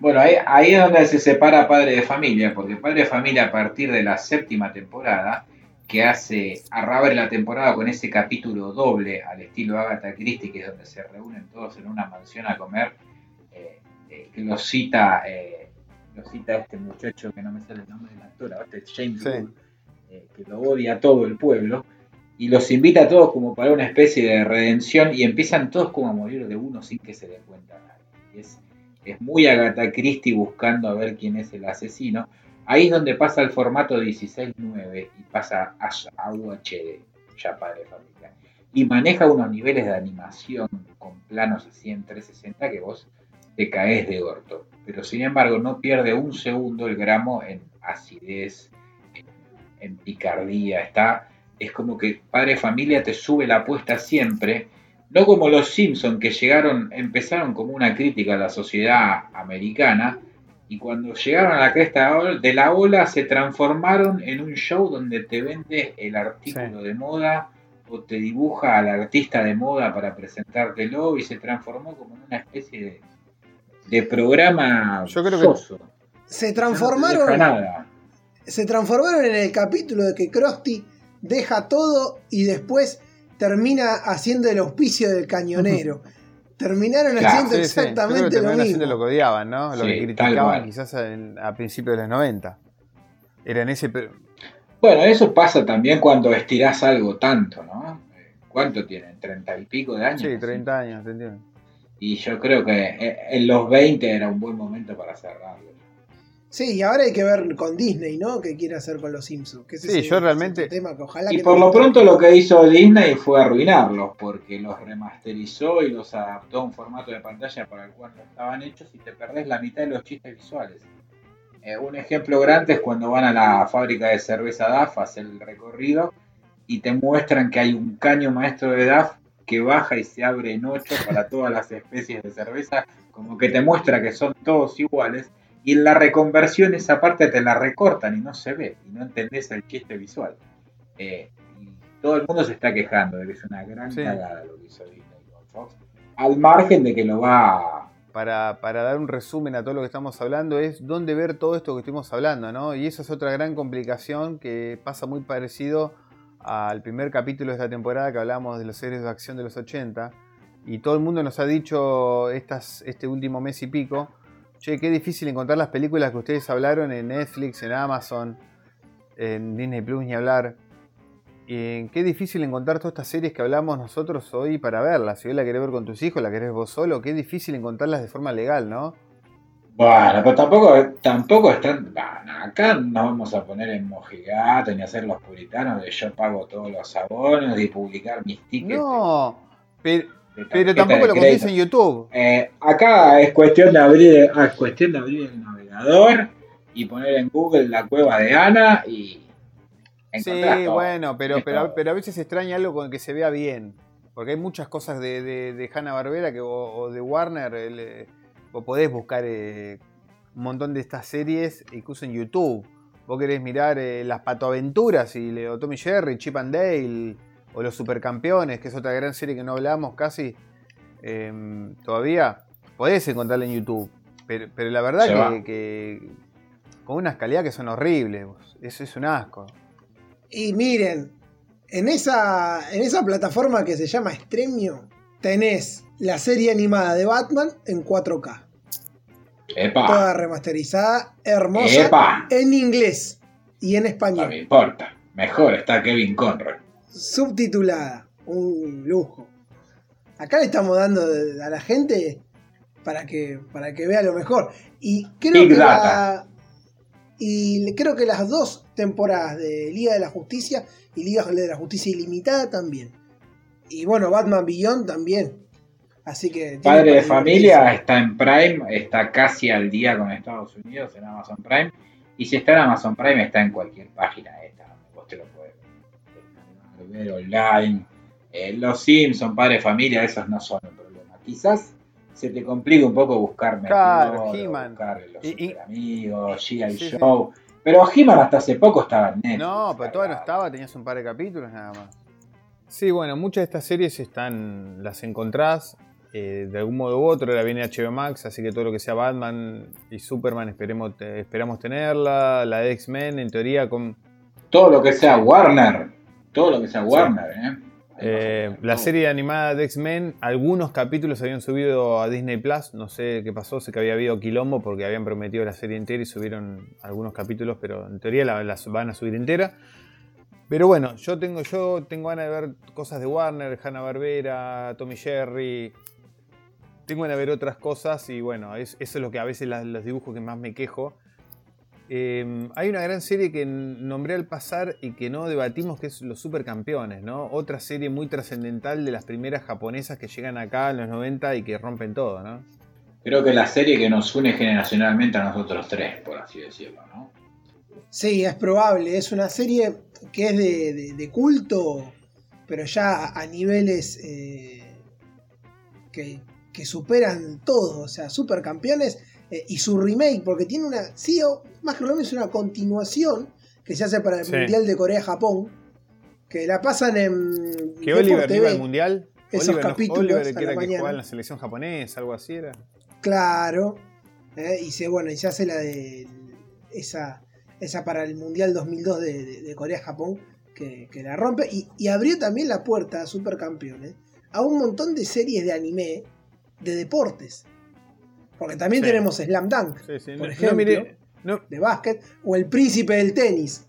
Bueno, ahí, ahí es donde se separa Padre de Familia, porque Padre de Familia a partir de la séptima temporada, que hace arrabre la temporada con ese capítulo doble al estilo Agatha Christie, que es donde se reúnen todos en una mansión a comer, eh, eh, que lo cita, eh, lo cita este muchacho que no me sale el nombre del actor, ahora este James Sí. Wood, eh, que lo odia a todo el pueblo, y los invita a todos como para una especie de redención y empiezan todos como a morir de uno sin que se den cuenta es, es muy Agatha Christie buscando a ver quién es el asesino. Ahí es donde pasa el formato 16.9 y pasa a, UHD, ya padre familia. Y maneja unos niveles de animación con planos así en 360 que vos te caes de orto. Pero sin embargo no pierde un segundo el gramo en acidez, en, picardía. Está, es como que padre familia te sube la apuesta siempre. No como los Simpsons que llegaron, empezaron como una crítica a la sociedad americana, y cuando llegaron a la cresta de la ola se transformaron en un show donde te vende el artículo de moda o te dibuja al artista de moda para presentártelo y se transformó como en una especie de, de programa Yo creo que-. Se transformaron, nada. se transformaron en el capítulo de que Krusty deja todo y después termina haciendo el auspicio del cañonero. Terminaron Claro, haciendo Sí, sí. Creo que exactamente lo terminaron haciendo mismo. lo que odiaban, ¿no? Lo Sí, que criticaban quizás en- a principios de los 90. Era en ese... Bueno, eso pasa también cuando estirás algo tanto, ¿no? ¿Cuánto tienen? ¿Treinta y pico de años? Sí, 30 años, ¿te entiendes? Y yo creo que eh, en los 20 era un buen momento para cerrarlo. Sí, y ahora hay que ver con Disney, ¿no? ¿Qué quiere hacer con los Simpsons? Que Sí, es yo el- realmente- tema que ojalá Y que por no- lo pronto lo que hizo Disney fue arruinarlos, porque los remasterizó y los adaptó a un formato de pantalla para el cual no estaban hechos y te perdés la mitad de los chistes visuales. Eh, un ejemplo grande es cuando van a la fábrica de cerveza DAF a hacer el recorrido y te muestran que hay un caño maestro de DAF que baja y se abre en ocho para todas las especies de cerveza, como que te muestra que son todos iguales. Y en la reconversión esa parte te la recortan y no se ve, y no entendés el chiste visual. Eh, y todo el mundo se está quejando de que es una gran Sí. cagada lo que hizo Disney con Fox, al margen de que lo va para, para dar un resumen a todo lo que estamos hablando, es dónde ver todo esto que estuvimos hablando, ¿no? Y esa es otra gran complicación que pasa muy parecido al primer capítulo de esta temporada que hablamos de los series de acción de los 80. Y todo el mundo nos ha dicho estas, este último mes y pico, che, qué difícil encontrar las películas que ustedes hablaron en Netflix, en Amazon, en Disney Plus, ni hablar. Y qué difícil encontrar todas estas series que hablamos nosotros hoy para verlas. Si hoy la querés ver con tus hijos, la querés vos solo, qué difícil encontrarlas de forma legal, ¿no? Bueno, pero tampoco, tampoco están. bueno, acá no vamos a poner en mojigato ni hacer los puritanos de yo pago todos los abonos y publicar mis tickets. No, pero, pero tampoco lo conseguís en YouTube. Eh, acá es cuestión de abrir, ah, es cuestión de abrir el navegador y poner en Google la cueva de Ana y Sí, todo. bueno, pero, pero, pero a veces extraña algo con que se vea bien. Porque hay muchas cosas de, de, de Hanna Barbera que, o, o de Warner. el, eh, vos podés buscar eh, un montón de estas series, incluso en YouTube. Vos querés mirar eh, las patoaventuras y le- o Tommy Jerry, Chip and Dale, o Los Supercampeones, que es otra gran serie que no hablamos casi eh, todavía. Podés encontrarla en YouTube. pero, pero la verdad que, que, con unas calidades que son horribles. Eso es un asco. Y miren, en esa, en esa plataforma que se llama Stremio, tenés la serie animada de Batman en 4K. Epa. Toda remasterizada, hermosa, en inglés y en español. No me importa, mejor está Kevin Conroy. Subtitulada, un lujo. Acá le estamos dando a la gente para que, para que vea lo mejor. Y creo que y creo que las dos temporadas de Liga de la Justicia y Liga de la Justicia Ilimitada también. Y bueno, Batman Beyond también. Así que. Padre de familia está en Prime, está casi al día con Estados Unidos en Amazon Prime. Y si está en Amazon Prime, está en cualquier página esta, vos te lo puedes ver online. Eh, los Simpsons, Padre de familia, esos no son un problema. Quizás se te complica un poco buscar claro, buscar los y, amigos, G.I. Show. Pero He-Man hasta hace poco estaba en Netflix. No, pero todavía no estaba, tenías un par de capítulos nada más. Sí, bueno, muchas de estas series están, las encontrás eh, de algún modo u otro, la viene HBO Max, así que todo lo que sea Batman y Superman esperemos, esperamos tenerla, la de X-Men en teoría con... Todo lo que sea Warner, todo lo que sea Warner, ¿eh? Eh, la serie animada de X-Men, algunos capítulos habían subido a Disney Plus, no sé qué pasó, sé que había habido quilombo porque habían prometido la serie entera y subieron algunos capítulos, pero en teoría la, van a subir entera. Pero bueno, yo tengo, yo tengo ganas de ver cosas de Warner, Hanna Barbera, Tommy Jerry. Tengo ganas de ver otras cosas y bueno, eso es lo que a veces los dibujos que más me quejo. Em, hay una gran serie que nombré al pasar y que no debatimos, que es Los Supercampeones, ¿no? Otra serie muy trascendental de las primeras japonesas que llegan acá en los 90 y que rompen todo, ¿no? Creo que la serie que nos une generacionalmente a nosotros tres, por así decirlo, ¿no? Sí, es probable. Es una serie que es de, culto, pero ya a, niveles eh, que, que superan todo. O sea, Supercampeones eh, y su remake, porque tiene una. Sí, más que lo es una continuación que se hace para el Mundial de Corea-Japón, que la pasan en. ¿Que Oliver TV, iba al Mundial? Esos capítulos. Oliver, que era que jugaba en la selección japonesa, algo así era. Claro. Eh, y se, bueno, y se hace la de. Esa, esa para el Mundial 2002 de, Corea-Japón, que, la rompe. Y, y, abrió también la puerta a Supercampeones a un montón de series de anime de deportes. Porque también tenemos Slam Dunk, por ejemplo, de básquet, o El Príncipe del Tenis.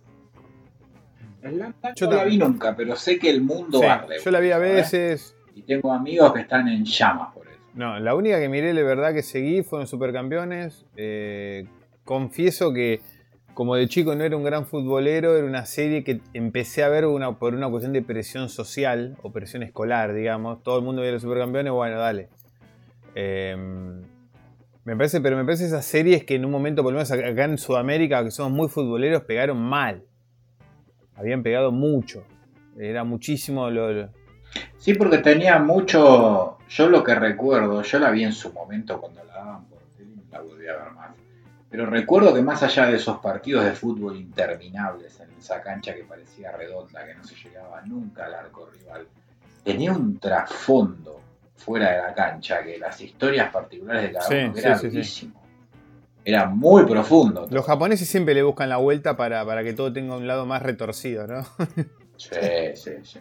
Slam Dunk yo no la vi nunca, pero sé que el mundo arde. Yo la vi a veces. Y tengo amigos que están en llamas por eso. No, la única que miré de verdad que seguí fueron Supercampeones. Eh, confieso que como de chico no era un gran futbolero, era una serie que empecé a ver una, por una cuestión de presión social o presión escolar, digamos. Todo el mundo veía los supercampeones, bueno, dale. Eh, me parece, pero me parece esas series que en un momento, por lo menos acá en Sudamérica, que somos muy futboleros, pegaron mal. Habían pegado mucho. Era muchísimo lo, Sí, porque tenía mucho. Yo lo que recuerdo, yo la vi en su momento cuando la daban por tele, la volví a ver más. Pero recuerdo que más allá de esos partidos de fútbol interminables en esa cancha que parecía redonda, que no se llegaba nunca al arco rival, tenía un trasfondo fuera de la cancha, que las historias particulares de cada uno eran Era muy profundo. Los japoneses siempre le buscan la vuelta para, para, que todo tenga un lado más retorcido, ¿no? sí, sí, sí.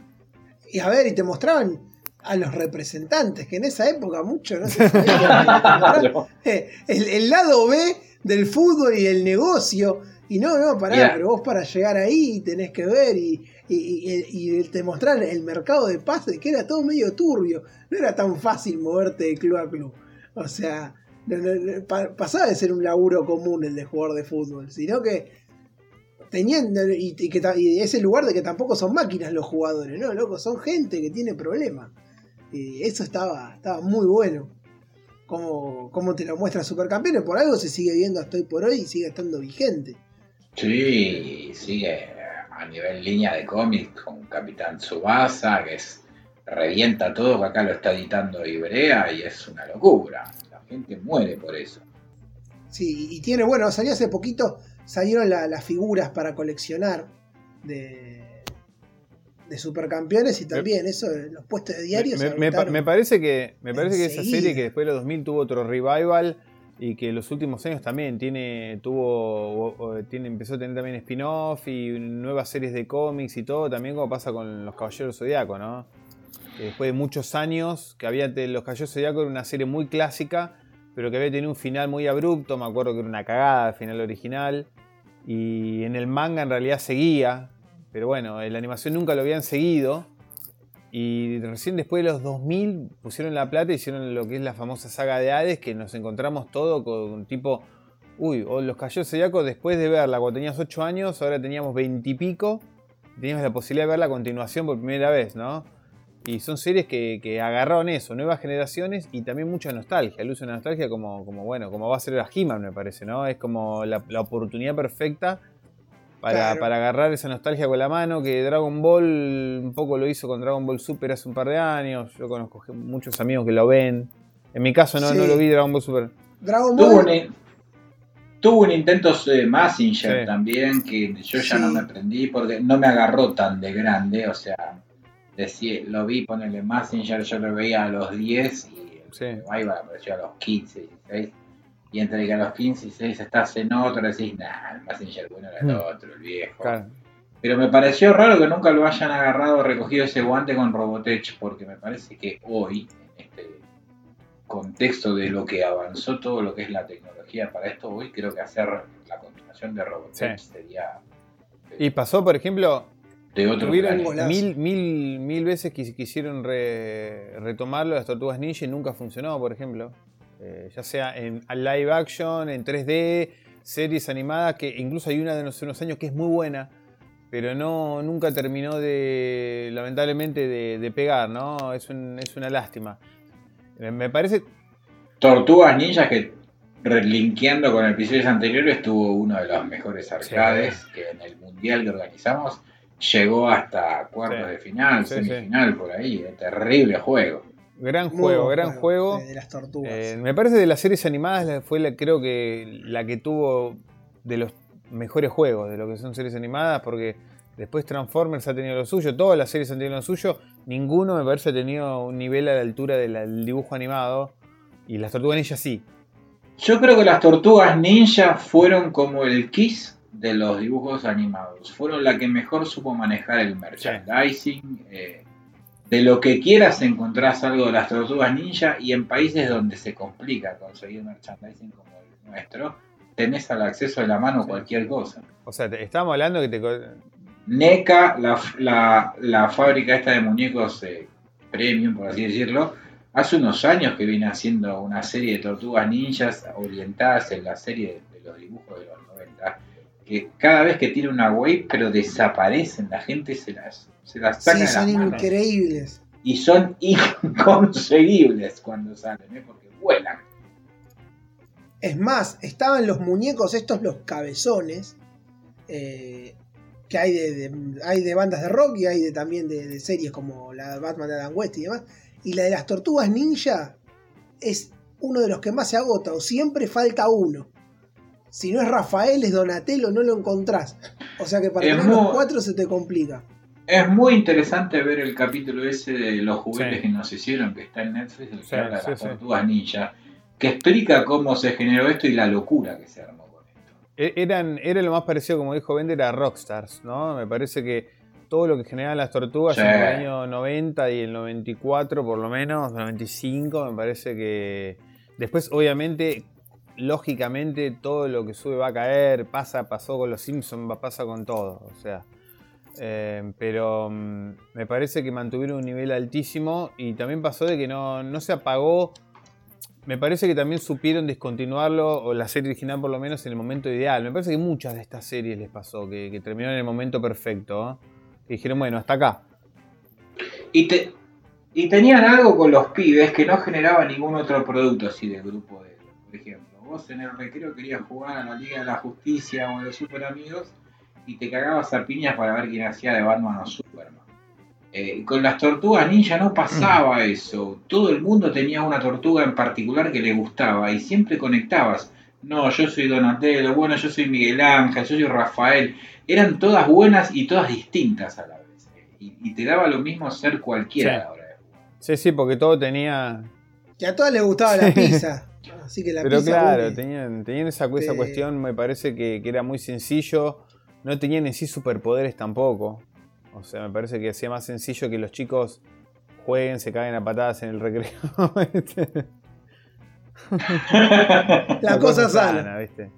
Y a ver, y te mostraban a los representantes, que en esa época mucho no se sabía. Eh, el, lado B del fútbol y el negocio. Y no, no, pará, pero vos para llegar ahí tenés que ver y, y, te mostraron el mercado de pases, que era todo medio turbio. No era tan fácil moverte de club a club. O sea, pasaba de ser un laburo común el de jugador de fútbol, sino que tenían y, que, ese lugar de que tampoco son máquinas los jugadores, no, loco, son gente que tiene problemas. Y eso estaba, estaba muy bueno. Como, como te lo muestra Supercampeones, por algo se sigue viendo hasta hoy por hoy y sigue estando vigente. Sí, sigue a nivel línea de cómics con Capitán Tsubasa, que es revienta todo, que acá lo está editando Ibrea y es una locura. La gente muere por eso. Sí, y tiene, bueno, salió hace poquito, salieron las figuras para coleccionar de, de supercampeones y también eso, los puestos de diarios. Me, parece que, me parece que esa serie que después de los 2000 tuvo otro revival y que los últimos años también tiene, tuvo, tiene, empezó a tener también spin-off y nuevas series de cómics y todo, también como pasa con los Caballeros Zodíaco, ¿no? después de muchos años, que había los Caballeros Zodíaco era una serie muy clásica, pero que había tenido un final muy abrupto, me acuerdo que era una cagada el final original, y en el manga en realidad seguía, pero bueno, en la animación nunca lo habían seguido, y recién después de los 2000 pusieron la plata y hicieron lo que es la famosa saga de Hades, que nos encontramos todo con un tipo, uy, o los Caballeros Zodíaco después de verla cuando tenías 8 años, ahora teníamos 20 y pico, teníamos la posibilidad de ver la continuación por primera vez, ¿no? Y son series que, agarraron eso, nuevas generaciones y también mucha nostalgia, el uso de nostalgia como, como bueno, como va a ser la he me parece, ¿no? Es como la, oportunidad perfecta para, agarrar esa nostalgia con la mano, que Dragon Ball un poco lo hizo con Dragon Ball Super hace un par de años, yo conozco muchos amigos que lo ven, en mi caso no, no lo vi Dragon Ball Super. Dragon Ball... Tuvo un, intento de Massinger también, que yo ya no me aprendí porque no me agarró tan de grande, o sea, lo vi, ponerle Messenger, yo lo veía a los 10 y sí. ahí va, apareció a los 15, 16. Y entre que a los 15 y 16 estás en otro, decís, nah, el Messenger bueno era el mm. otro, el viejo. Pero me pareció raro que nunca lo hayan agarrado, recogido ese guante con Robotech, porque me parece que hoy, en este contexto de lo que avanzó todo lo que es la tecnología para esto, hoy creo que hacer la continuación de Robotech sería... Y pasó, por ejemplo, de otro mil, mil, mil veces que quisieron retomarlo las tortugas ninja y nunca funcionó, por ejemplo. Eh, ya sea en live action, en 3D, series animadas, que incluso hay una de unos años que es muy buena, pero no nunca terminó de, lamentablemente, de, pegar, ¿no? Es, es una lástima. Me parece... Tortugas Ninja que relinkeando con episodios anteriores estuvo uno de los mejores arcades que en el mundial que organizamos llegó hasta cuartos de final, semifinal, por ahí. Terrible juego. Gran juego, gran juego. De, las tortugas. Eh, me parece de las series animadas fue la, creo que la que tuvo de los mejores juegos de lo que son series animadas, porque después Transformers ha tenido lo suyo, todas las series han tenido lo suyo, ninguno me parece ha tenido un nivel a la altura del dibujo animado, y las tortugas ninja sí. Yo creo que las tortugas ninja fueron como el Kiss de los dibujos animados. Fueron la que mejor supo manejar el merchandising. Eh, de lo que quieras encontrás algo de las tortugas ninja y en países donde se complica conseguir merchandising como el nuestro, tenés al acceso de la mano cualquier cosa. O sea, estábamos hablando que te... NECA, la, la, fábrica esta de muñecos eh, premium, por así decirlo, hace unos años que viene haciendo una serie de tortugas ninjas orientadas en la serie de los dibujos de los 90 que cada vez que tiene una wave, pero desaparecen, la gente se las, se las saca. Sí, son increíbles. Y son inconseguibles cuando salen, ¿eh? porque vuelan. Es más, estaban los muñecos, estos los cabezones, eh, que hay de, hay de bandas de rock y hay de, también de, series como la de Batman de Adam West y demás. Y la de las tortugas ninja es uno de los que más se agota, o siempre falta uno si no es Rafael, es Donatello, no lo encontrás. O sea que para tener los cuatro se te complica. Es muy interesante ver el capítulo ese de los juguetes que nos hicieron, que está en Netflix, el que habla de las tortugas ninja, que explica cómo se generó esto y la locura que se armó con esto. E, eran, era lo más parecido, como dijo Bender, a Rockstars, ¿no? Me parece que todo lo que generaban las tortugas en el año 90 y el 94 por lo menos, 95, me parece que... Después, obviamente, lógicamente todo lo que sube va a caer, pasa, pasó con los Simpsons, pasa con todo, o sea. Eh, pero mm, me parece que mantuvieron un nivel altísimo y también pasó de que no, no, se apagó. Me parece que también supieron descontinuarlo, o la serie original por lo menos, en el momento ideal. Me parece que muchas de estas series les pasó, que, terminaron en el momento perfecto. Que dijeron, bueno, hasta acá. Y, y tenían algo con los pibes que no generaba ningún otro producto así de grupo de, por ejemplo vos en el recreo querías jugar a la Liga de la Justicia o a los Super Amigos y te cagabas a piñas para ver quién hacía de Batman o Superman. Eh, con las tortugas ninja no pasaba mm. eso. Todo el mundo tenía una tortuga en particular que le gustaba y siempre conectabas. No, yo soy Donatello, bueno, yo soy Miguel Ángel, yo soy Rafael. Eran todas buenas y todas distintas a la vez. Y, te daba lo mismo ser cualquiera sí. Sí, sí, porque todo tenía. Que a todas les gustaba la pizza. Así que la Pero pizza claro, une. tenían, tenían esa, esa Te- cuestión, me parece que, que era muy sencillo. No tenían en sí superpoderes tampoco. O sea, me parece que hacía más sencillo que los chicos jueguen, se caguen a patadas en el recreo. la Una cosa sana. ¿viste?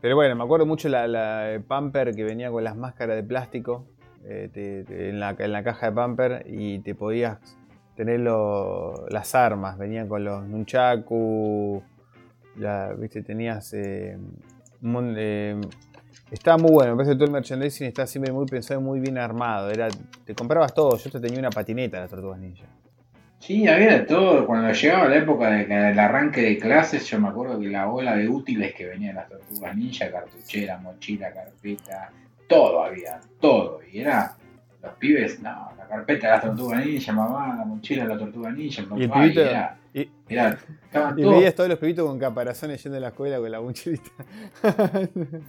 Pero bueno, me acuerdo mucho la, la Pamper que venía con las máscaras de plástico eh, te- te- en, la, en la caja de Pamper y te podías tener lo- las armas. Venían con los nunchaku, la, ¿viste? tenías eh, eh, estaba muy bueno, me parece que todo el merchandising está siempre muy pensado y muy bien armado. Era, te comprabas todo, yo te tenía una patineta las tortugas ninja. Sí, había todo. Cuando llegaba la época de- del arranque de clases, yo me acuerdo que la bola de útiles que venían las tortugas ninja, cartuchera, mochila, carpeta, todo había, todo. Y era, los pibes, no, la carpeta de las tortugas ninja, mamá, la mochila de la tortuga ninja, papá, Y el pibito- era, y- era, Y todos, veías todos los pibitos con caparazones yendo a la escuela con la mochilita.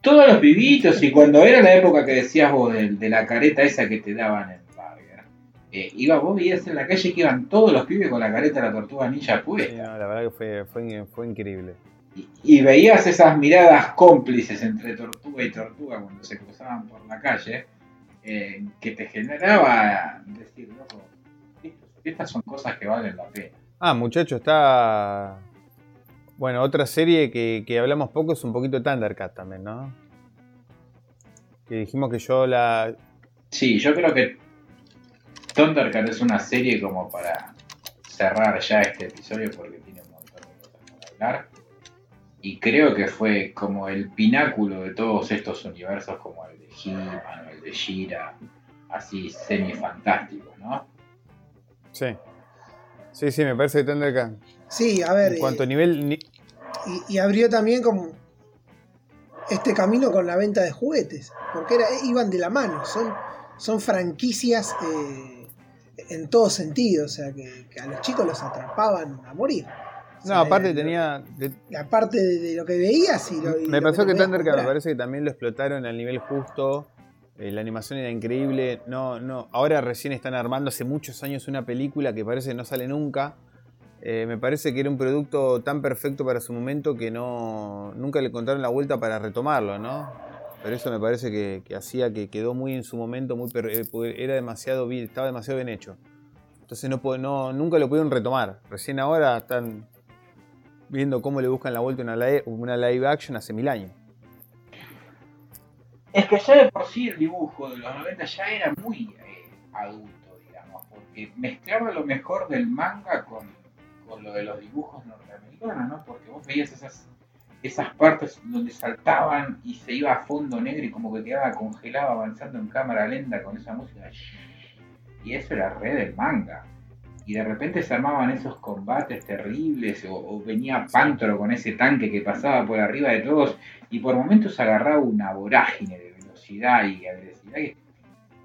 todos los pibitos. Y cuando era la época que decías vos de, de la careta esa que te daban en Burger, eh, iba, vos veías en la calle que iban todos los pibes con la careta de la tortuga ninja Sí, puesta. no, la verdad que fue, fue, fue increíble. Y veías esas miradas cómplices entre tortuga y tortuga cuando se cruzaban por la calle, eh, que te generaba decir, loco, estas son cosas que valen la pena. Ah, muchachos, está. Bueno, otra serie que, que hablamos poco es un poquito Thundercat también, ¿no? Que dijimos que yo la. Sí, yo creo que Thundercat es una serie como para cerrar ya este episodio porque tiene un montón de cosas para hablar. Y creo que fue como el pináculo de todos estos universos como el de He-Man o el de She-Ra, así semi-fantásticos, ¿no? Sí. Sí, sí, me parece que Thundercat. Sí, a ver. En cuanto eh, a nivel. ni- y, y abrió también como este camino con la venta de juguetes. Porque era, iban de la mano. Son, son franquicias eh, en todo sentido. O sea, que, que a los chicos los atrapaban a morir. No, aparte tenía. de- Aparte de, lo que veías y lo, y me lo pasó que podías Thundercat me parece que también lo explotaron al nivel justo. eh, la animación era increíble. No, no. Ahora recién están armando hace muchos años una película que parece que no sale nunca. Eh, me parece que era un producto tan perfecto para su momento que no nunca le encontraron la vuelta para retomarlo, ¿no? Pero eso me parece que, que hacía que quedó muy en su momento, muy eh, era demasiado bien, estaba demasiado bien hecho. Entonces no, no nunca lo pudieron retomar. Recién ahora están viendo cómo le buscan la vuelta una live, una live action hace mil años. Es que ya de por sí el dibujo de los 90 ya era muy eh, adulto, digamos, porque mezclaba lo mejor del manga con, con lo de los dibujos norteamericanos, ¿no? Porque vos veías esas, esas partes donde saltaban y se iba a fondo negro y como que quedaba congelado avanzando en cámara lenta con esa música. Y eso era re del manga. Y de repente se armaban esos combates terribles, o, o venía Pantro con ese tanque que pasaba por arriba de todos, y por momentos agarraba una vorágine de velocidad y agresividad que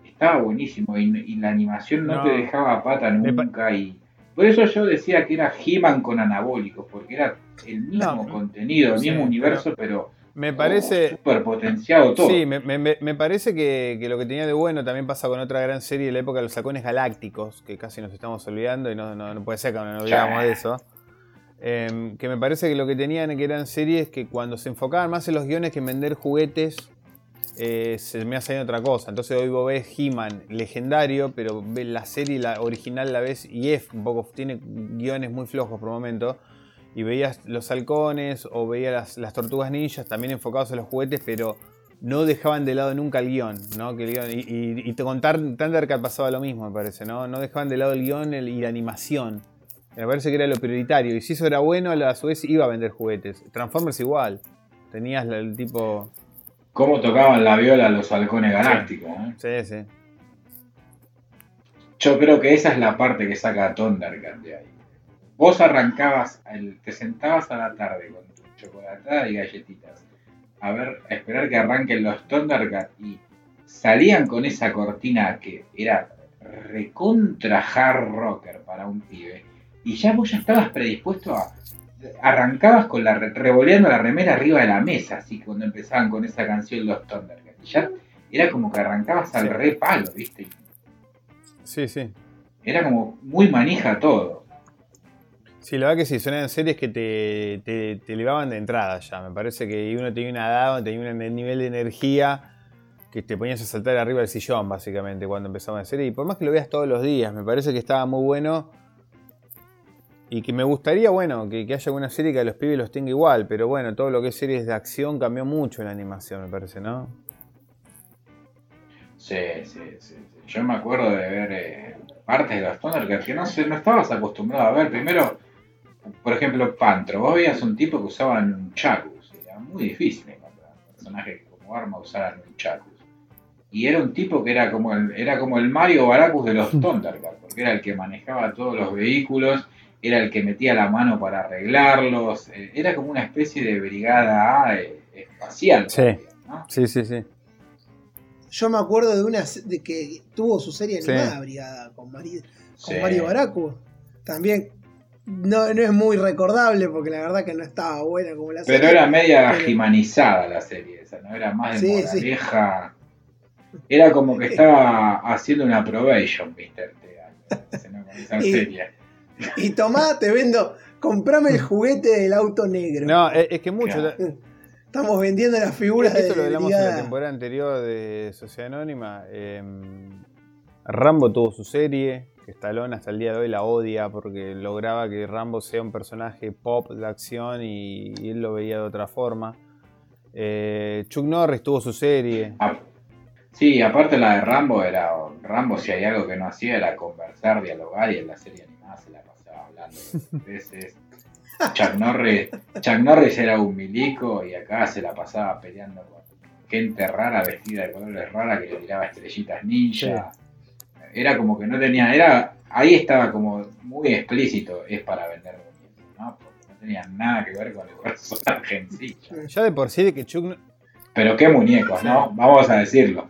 estaba buenísimo, y, y la animación no, No. te dejaba pata nunca, y por eso yo decía que era He-Man con anabólicos, porque era el mismo No. contenido, el Sí, mismo universo, pero, Me parece... potenciado todo. Sí, me, me- me- me parece que, que lo que tenía de bueno también pasa con otra gran serie de la época de los halcones galácticos, que casi nos estamos olvidando y no, no- no puede ser que no nos olvidamos de eso. Em, que me parece que lo que tenían que eran series que cuando se enfocaban más en los guiones que en vender juguetes, eh, se me hace otra cosa. Entonces hoy vos ves He-Man legendario, pero ves la serie, la original la ves y es un poco, tiene guiones muy flojos por momento. Y veías los halcones o veías las, las tortugas ninjas también enfocados en los juguetes, pero no dejaban de lado nunca el guion, ¿no? Que el guión- y, y- y con Thundercat pasaba lo mismo, me parece, ¿no? No dejaban de lado el guion el- y la animación. Me parece que era lo prioritario. Y si eso era bueno, a su vez iba a vender juguetes. Transformers igual. Tenías el tipo. Cómo tocaban la viola los halcones galácticos, ¿no? Sí, sí. Yo creo que esa es la parte que saca a Thundercat de ahí. Vos arrancabas, el- te sentabas a la tarde con tu chocolatada y galletitas a ver, a esperar que arranquen los Thundercat y salían con esa cortina que era recontra hard rocker para un pibe y ya vos ya estabas predispuesto a arrancabas con la re- revoleando la remera arriba de la mesa así cuando empezaban con esa canción los Thundercat y ya era como que arrancabas al Sí. re palo, ¿viste? Sí, sí. Era como muy manija todo. Sí, la verdad que sí, son series que te, te, te, elevaban de entrada ya. Me parece que uno tenía una edad, tenía un nivel de energía que te ponías a saltar arriba del sillón, básicamente, cuando empezaba la serie. Y por más que lo veas todos los días, me parece que estaba muy bueno. Y que me gustaría, bueno, que, haya alguna serie que los pibes los tenga igual. Pero bueno, todo lo que es series de acción cambió mucho en la animación, me parece, ¿no? Sí, sí, sí. Yo me acuerdo de ver eh, partes de los Thundercats que no, no estabas acostumbrado a ver. Primero por ejemplo, Pantro, vos veías un tipo que usaba un chacus, era muy difícil encontrar un personaje que como arma usara un chacus. Y era un tipo que era como el, era como el Mario Baracus de los Thundercats, porque era el que manejaba todos los vehículos, era el que metía la mano para arreglarlos, eh, era como una especie de brigada eh, espacial. Sí. sí, sí, sí. Yo me acuerdo de una de que tuvo su serie animada Brigada con, con Mario Baracus. También no, no es muy recordable porque la verdad que no estaba buena como la serie. Pero era media gimanizada la serie esa, ¿no? Era más de sí, vieja. Era como que estaba haciendo una probation, Mr. esa y, serie. Y tomá, te vendo, comprame el juguete del auto negro. No, es que mucho. Estamos vendiendo las figuras Esto lo hablamos en la temporada anterior de Sociedad Anónima. Em, Rambo tuvo su serie Stallone hasta el día de hoy la odia porque lograba que Rambo sea un personaje pop de acción y, él lo veía de otra forma. Eh, Chuck Norris tuvo su serie. Ah, sí, aparte la de Rambo era. Rambo, si hay algo que no hacía, era conversar, dialogar y en la serie animada se la pasaba hablando veces. Chuck Norris, Chuck Norris era un milico y acá se la pasaba peleando con gente rara, vestida de colores raras que le tiraba estrellitas ninja era como que no tenía, era, ahí estaba como muy explícito, es para vender muñecos, ¿no? Porque no tenía nada que ver con el personaje en sí. Ya de por sí de que Chuck... Pero qué muñecos, ¿no? Vamos a decirlo.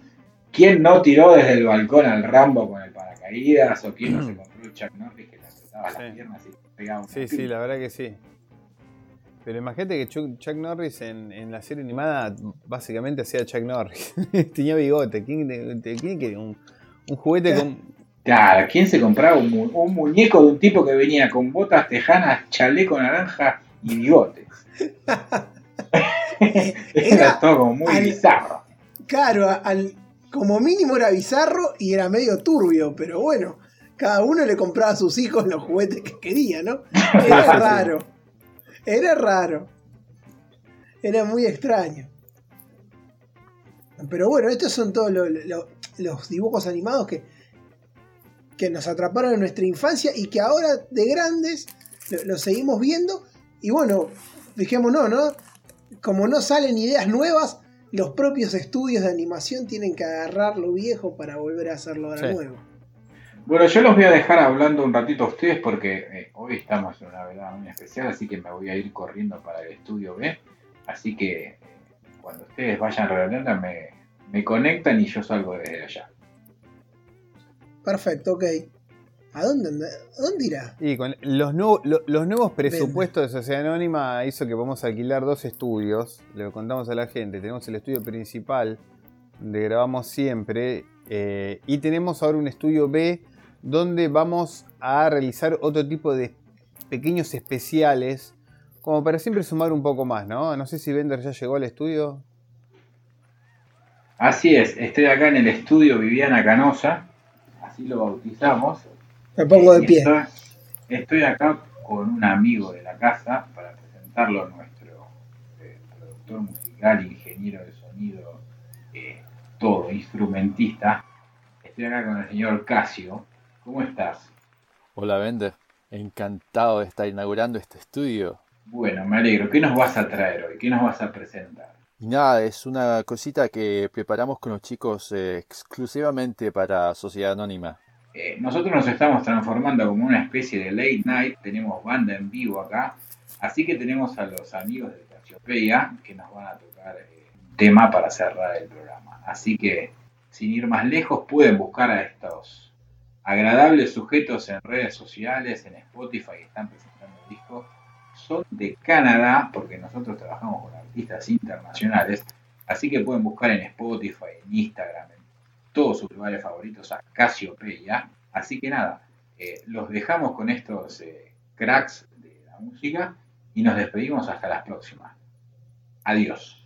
¿Quién no tiró desde el balcón al Rambo con el paracaídas? ¿O quién no se compró el Chuck Norris que le apretaba las piernas y pegaba un Sí, sí, la verdad que sí. Pero imagínate que Chuck, Norris en, la serie animada básicamente hacía Chuck Norris. Tenía bigote. ¿Quién, quién quería un, un juguete con. Claro, ¿quién se compraba un, muñeco de un tipo que venía con botas tejanas, chaleco naranja y bigotes? era, todo como muy bizarro. Claro, al, como mínimo era bizarro y era medio turbio, pero bueno, cada uno le compraba a sus hijos los juguetes que quería, ¿no? Era raro. Era raro. Era muy extraño. Pero bueno, estos son todos los los dibujos animados que, que nos atraparon en nuestra infancia y que ahora de grandes los seguimos viendo. Y bueno, fijémonos, ¿no? Como no salen ideas nuevas, los propios estudios de animación tienen que agarrar lo viejo para volver a hacerlo ahora nuevo. Bueno, yo los voy a dejar hablando un ratito a ustedes porque eh, hoy estamos en una velada muy especial, así que me voy a ir corriendo para el estudio B. Así que cuando ustedes vayan a me, me conectan y yo salgo desde allá. Perfecto, ok. ¿A dónde, dónde irá? Y con los, nuevos, los nuevos presupuestos de Sociedad Anónima hizo que podamos alquilar dos estudios. Le contamos a la gente. Tenemos el estudio principal, donde grabamos siempre. Eh, y tenemos ahora un estudio B, donde vamos a realizar otro tipo de pequeños especiales. Como para siempre sumar un poco más, ¿no? No sé si Bender ya llegó al estudio. Así es, estoy acá en el estudio Viviana Canosa, así lo bautizamos. Me pongo de pie. Estoy, acá con un amigo de la casa para presentarlo a nuestro eh, productor musical, ingeniero de sonido, eh, todo, instrumentista. Estoy acá con el señor Casio. ¿Cómo estás? Hola, Bender. Encantado de estar inaugurando este estudio. Bueno, me alegro. ¿Qué nos vas a traer hoy? ¿Qué nos vas a presentar? Y nada, es una cosita que preparamos con los chicos eh, exclusivamente para Sociedad Anónima. Eh, nosotros nos estamos transformando como una especie de late night, tenemos banda en vivo acá, así que tenemos a los amigos de Cachiopeia que nos van a tocar eh, un tema para cerrar el programa. Así que, sin ir más lejos, pueden buscar a estos agradables sujetos en redes sociales, en Spotify, que están presentando el disco son de Canadá, porque nosotros trabajamos con artistas internacionales, así que pueden buscar en Spotify, en Instagram, en todos sus lugares favoritos a Casiopeia. Así que nada, eh, los dejamos con estos eh, cracks de la música y nos despedimos hasta las próximas. Adiós.